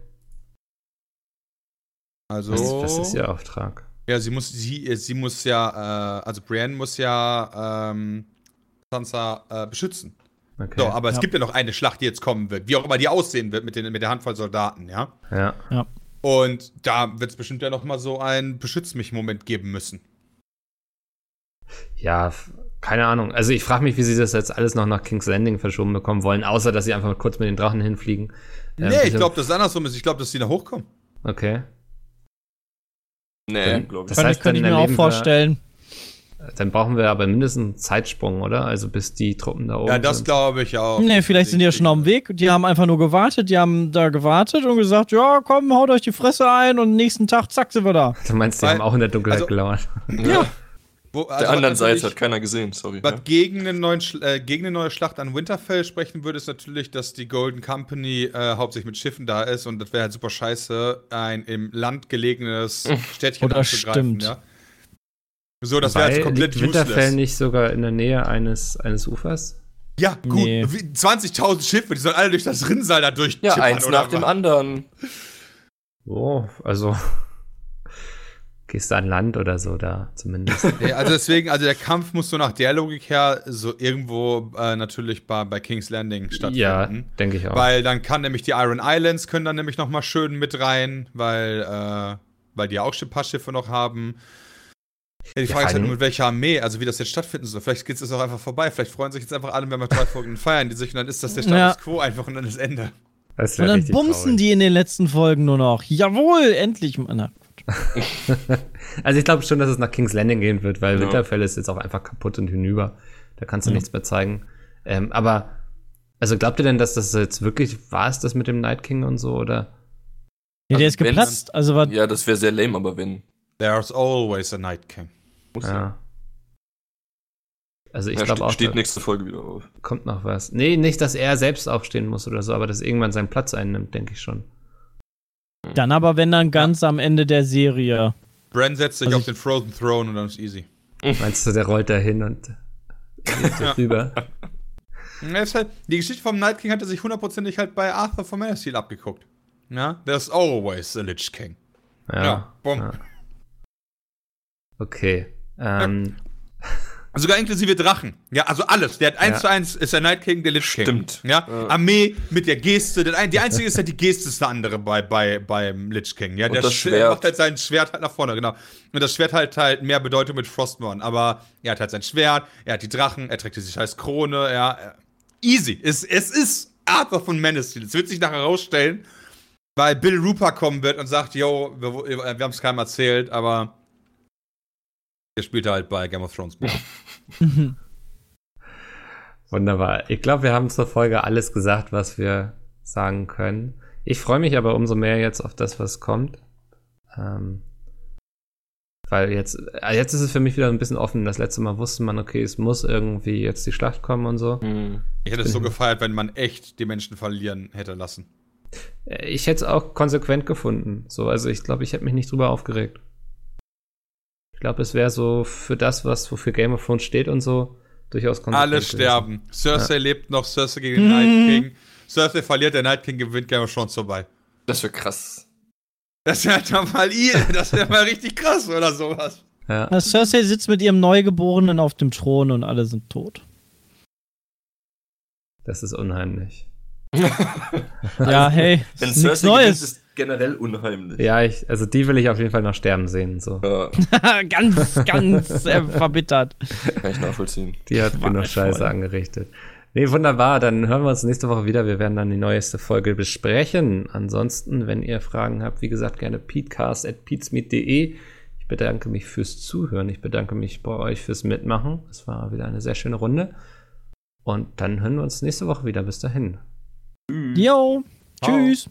Also. Was, was ist ihr Auftrag? Ja, sie muss, sie, sie muss ja, äh, also Brienne muss ja ähm, Sansa äh, beschützen. Okay. So, aber es Ja. gibt ja noch eine Schlacht, die jetzt kommen wird, wie auch immer die aussehen wird mit, den, mit der Handvoll Soldaten, ja. ja. Und da wird es bestimmt ja noch mal so einen Beschütz mich-Moment geben müssen. Ja, keine Ahnung. Also ich frage mich, wie sie das jetzt alles noch nach King's Landing verschoben bekommen wollen, außer dass sie einfach mal kurz mit den Drachen hinfliegen. Ähm, nee, ich glaube, dass es andersrum ist. Ich glaube, dass die da hochkommen. Okay. Nee, glaube ich. Das heißt, könnte ich mir auch vorstellen. Wir, dann brauchen wir aber mindestens einen Zeitsprung, oder? Also bis die Truppen da oben Ja, das glaube ich auch. Nee, vielleicht sind die ja schon auf dem Weg. Die haben einfach nur gewartet. Die haben da gewartet und gesagt, ja, komm, haut euch die Fresse ein und nächsten Tag, zack, sind wir da. Du meinst, die Weil- haben auch in der Dunkelheit also- gelauert? Ja. Wo, also Der anderen was Seite hat keiner gesehen, sorry. Was Ja. gegen, einen neuen, Schl- äh, gegen eine neue Schlacht an Winterfell sprechen würde, ist natürlich, dass die Golden Company äh, hauptsächlich mit Schiffen da ist und das wäre halt super scheiße, ein im Land gelegenes Städtchen Oder anzugreifen. stimmt. Ja? So, das wäre jetzt komplett liegt Winterfell useless. nicht sogar in der Nähe eines, eines Ufers? Ja, gut. Nee. wie- 20.000 Schiffe, die sollen alle durch das Rinnsal da durch. Ja, eins nach dem anderen. Oh, also gehst du an Land oder so da zumindest. Nee, also deswegen, also der Kampf muss so nach der Logik her so irgendwo äh, natürlich bei, bei King's Landing stattfinden. ja, denke ich auch. Weil dann kann nämlich die Iron Islands können dann nämlich noch mal schön mit rein, weil, äh, weil die ja auch ein paar Schiffe noch haben. Ja, die Ja, Frage ist halt nur, mit welcher Armee, also wie das jetzt stattfinden soll. Vielleicht geht es auch einfach vorbei. Vielleicht freuen sich jetzt einfach alle, wenn wir drei Folgen feiern die sich und dann ist das der Status Ja. quo einfach und dann ist Ende. das Und dann bumsen traurig. die in den letzten Folgen nur noch. Jawohl, endlich. Na, Also ich glaube schon, dass es nach King's Landing gehen wird, weil Ja. Winterfell ist jetzt auch einfach kaputt und hinüber. Da kannst du Ja. nichts mehr zeigen. Ähm, aber, also glaubt ihr denn, dass das jetzt wirklich war es das mit dem Night King und so, oder? Ja, der Also ist wenn- geplatzt. Also war, Ja, das wäre sehr lame, aber wenn. There's always a Night King. Muss Ja. Also ich Ja, glaube auch, steht nächste Folge wieder auf. kommt noch was. Nee, nicht, dass er selbst aufstehen muss oder so, aber dass irgendwann seinen Platz einnimmt, denke ich schon. Dann aber, wenn dann ganz am Ende der Serie. Bran setzt sich Also auf den Frozen Throne und dann ist easy. Meinst du, der rollt da hin und Ja. rüber? Ja, halt, die Geschichte vom Night King hat er sich hundertprozentig halt bei Arthur von Manasteel abgeguckt. Ja, there's always a Lich King. Ja. Ja, bumm. ja. Okay. Ähm, Sogar inklusive Drachen. Ja, also alles. Der hat eins Ja. zu eins ist der Night King, der Lich King. Stimmt. Ja, Ja. Armee mit der Geste. Der ein, die einzige ist halt die Geste ist eine andere bei, bei, beim Lich King. Ja, der das macht halt sein Schwert halt nach vorne, genau. Und das Schwert halt halt mehr Bedeutung mit Frostmourne. Aber er hat halt sein Schwert, er hat die Drachen, er trägt diese scheiß Krone, ja. Easy. Es, es ist Arthur von Manasteel. Es wird sich nachher herausstellen, weil Bill Rupert kommen wird und sagt, yo, wir, wir haben es keinem erzählt, aber er spielt halt bei Game of Thrones. Wunderbar. Ich glaube, wir haben zur Folge alles gesagt, was wir sagen können. Ich freue mich aber umso mehr jetzt auf das, was kommt. Ähm, weil jetzt, äh, jetzt ist es für mich wieder ein bisschen offen. Das letzte Mal wusste man, okay, es muss irgendwie jetzt die Schlacht kommen und so. Hm. Ich hätte es so gefeiert, wenn man echt die Menschen verlieren hätte lassen. Äh, Ich hätte es auch konsequent gefunden. So, also ich glaube, ich hätte mich nicht drüber aufgeregt. Ich glaube, es wäre so für das, was wofür Game of Thrones steht und so, durchaus konsequent. Alle gewesen. sterben. Cersei lebt noch, Cersei gegen den Night King. Cersei verliert, der Night King gewinnt, Game of Thrones vorbei. Das wäre krass. Das wäre doch mal ihr, das wäre mal richtig krass oder sowas. Ja. Na, Cersei sitzt mit ihrem Neugeborenen auf dem Thron und alle sind tot. Das ist unheimlich. ja, hey, Wenn Cersei gewinnt, Neues. ist generell unheimlich. Ja, ich, also die will ich auf jeden Fall noch sterben sehen. So. Ja, ganz, ganz äh, verbittert. kann ich nachvollziehen. Die hat genug nicht Scheiße voll. angerichtet. Nee, wunderbar. Dann hören wir uns nächste Woche wieder. Wir werden dann die neueste Folge besprechen. Ansonsten, wenn ihr Fragen habt, wie gesagt, gerne peatcast at peatsmeet.de. Ich bedanke mich fürs Zuhören. Ich bedanke mich bei euch fürs Mitmachen. Es war wieder eine sehr schöne Runde. Und dann hören wir uns nächste Woche wieder. Bis dahin. Jo, tschüss.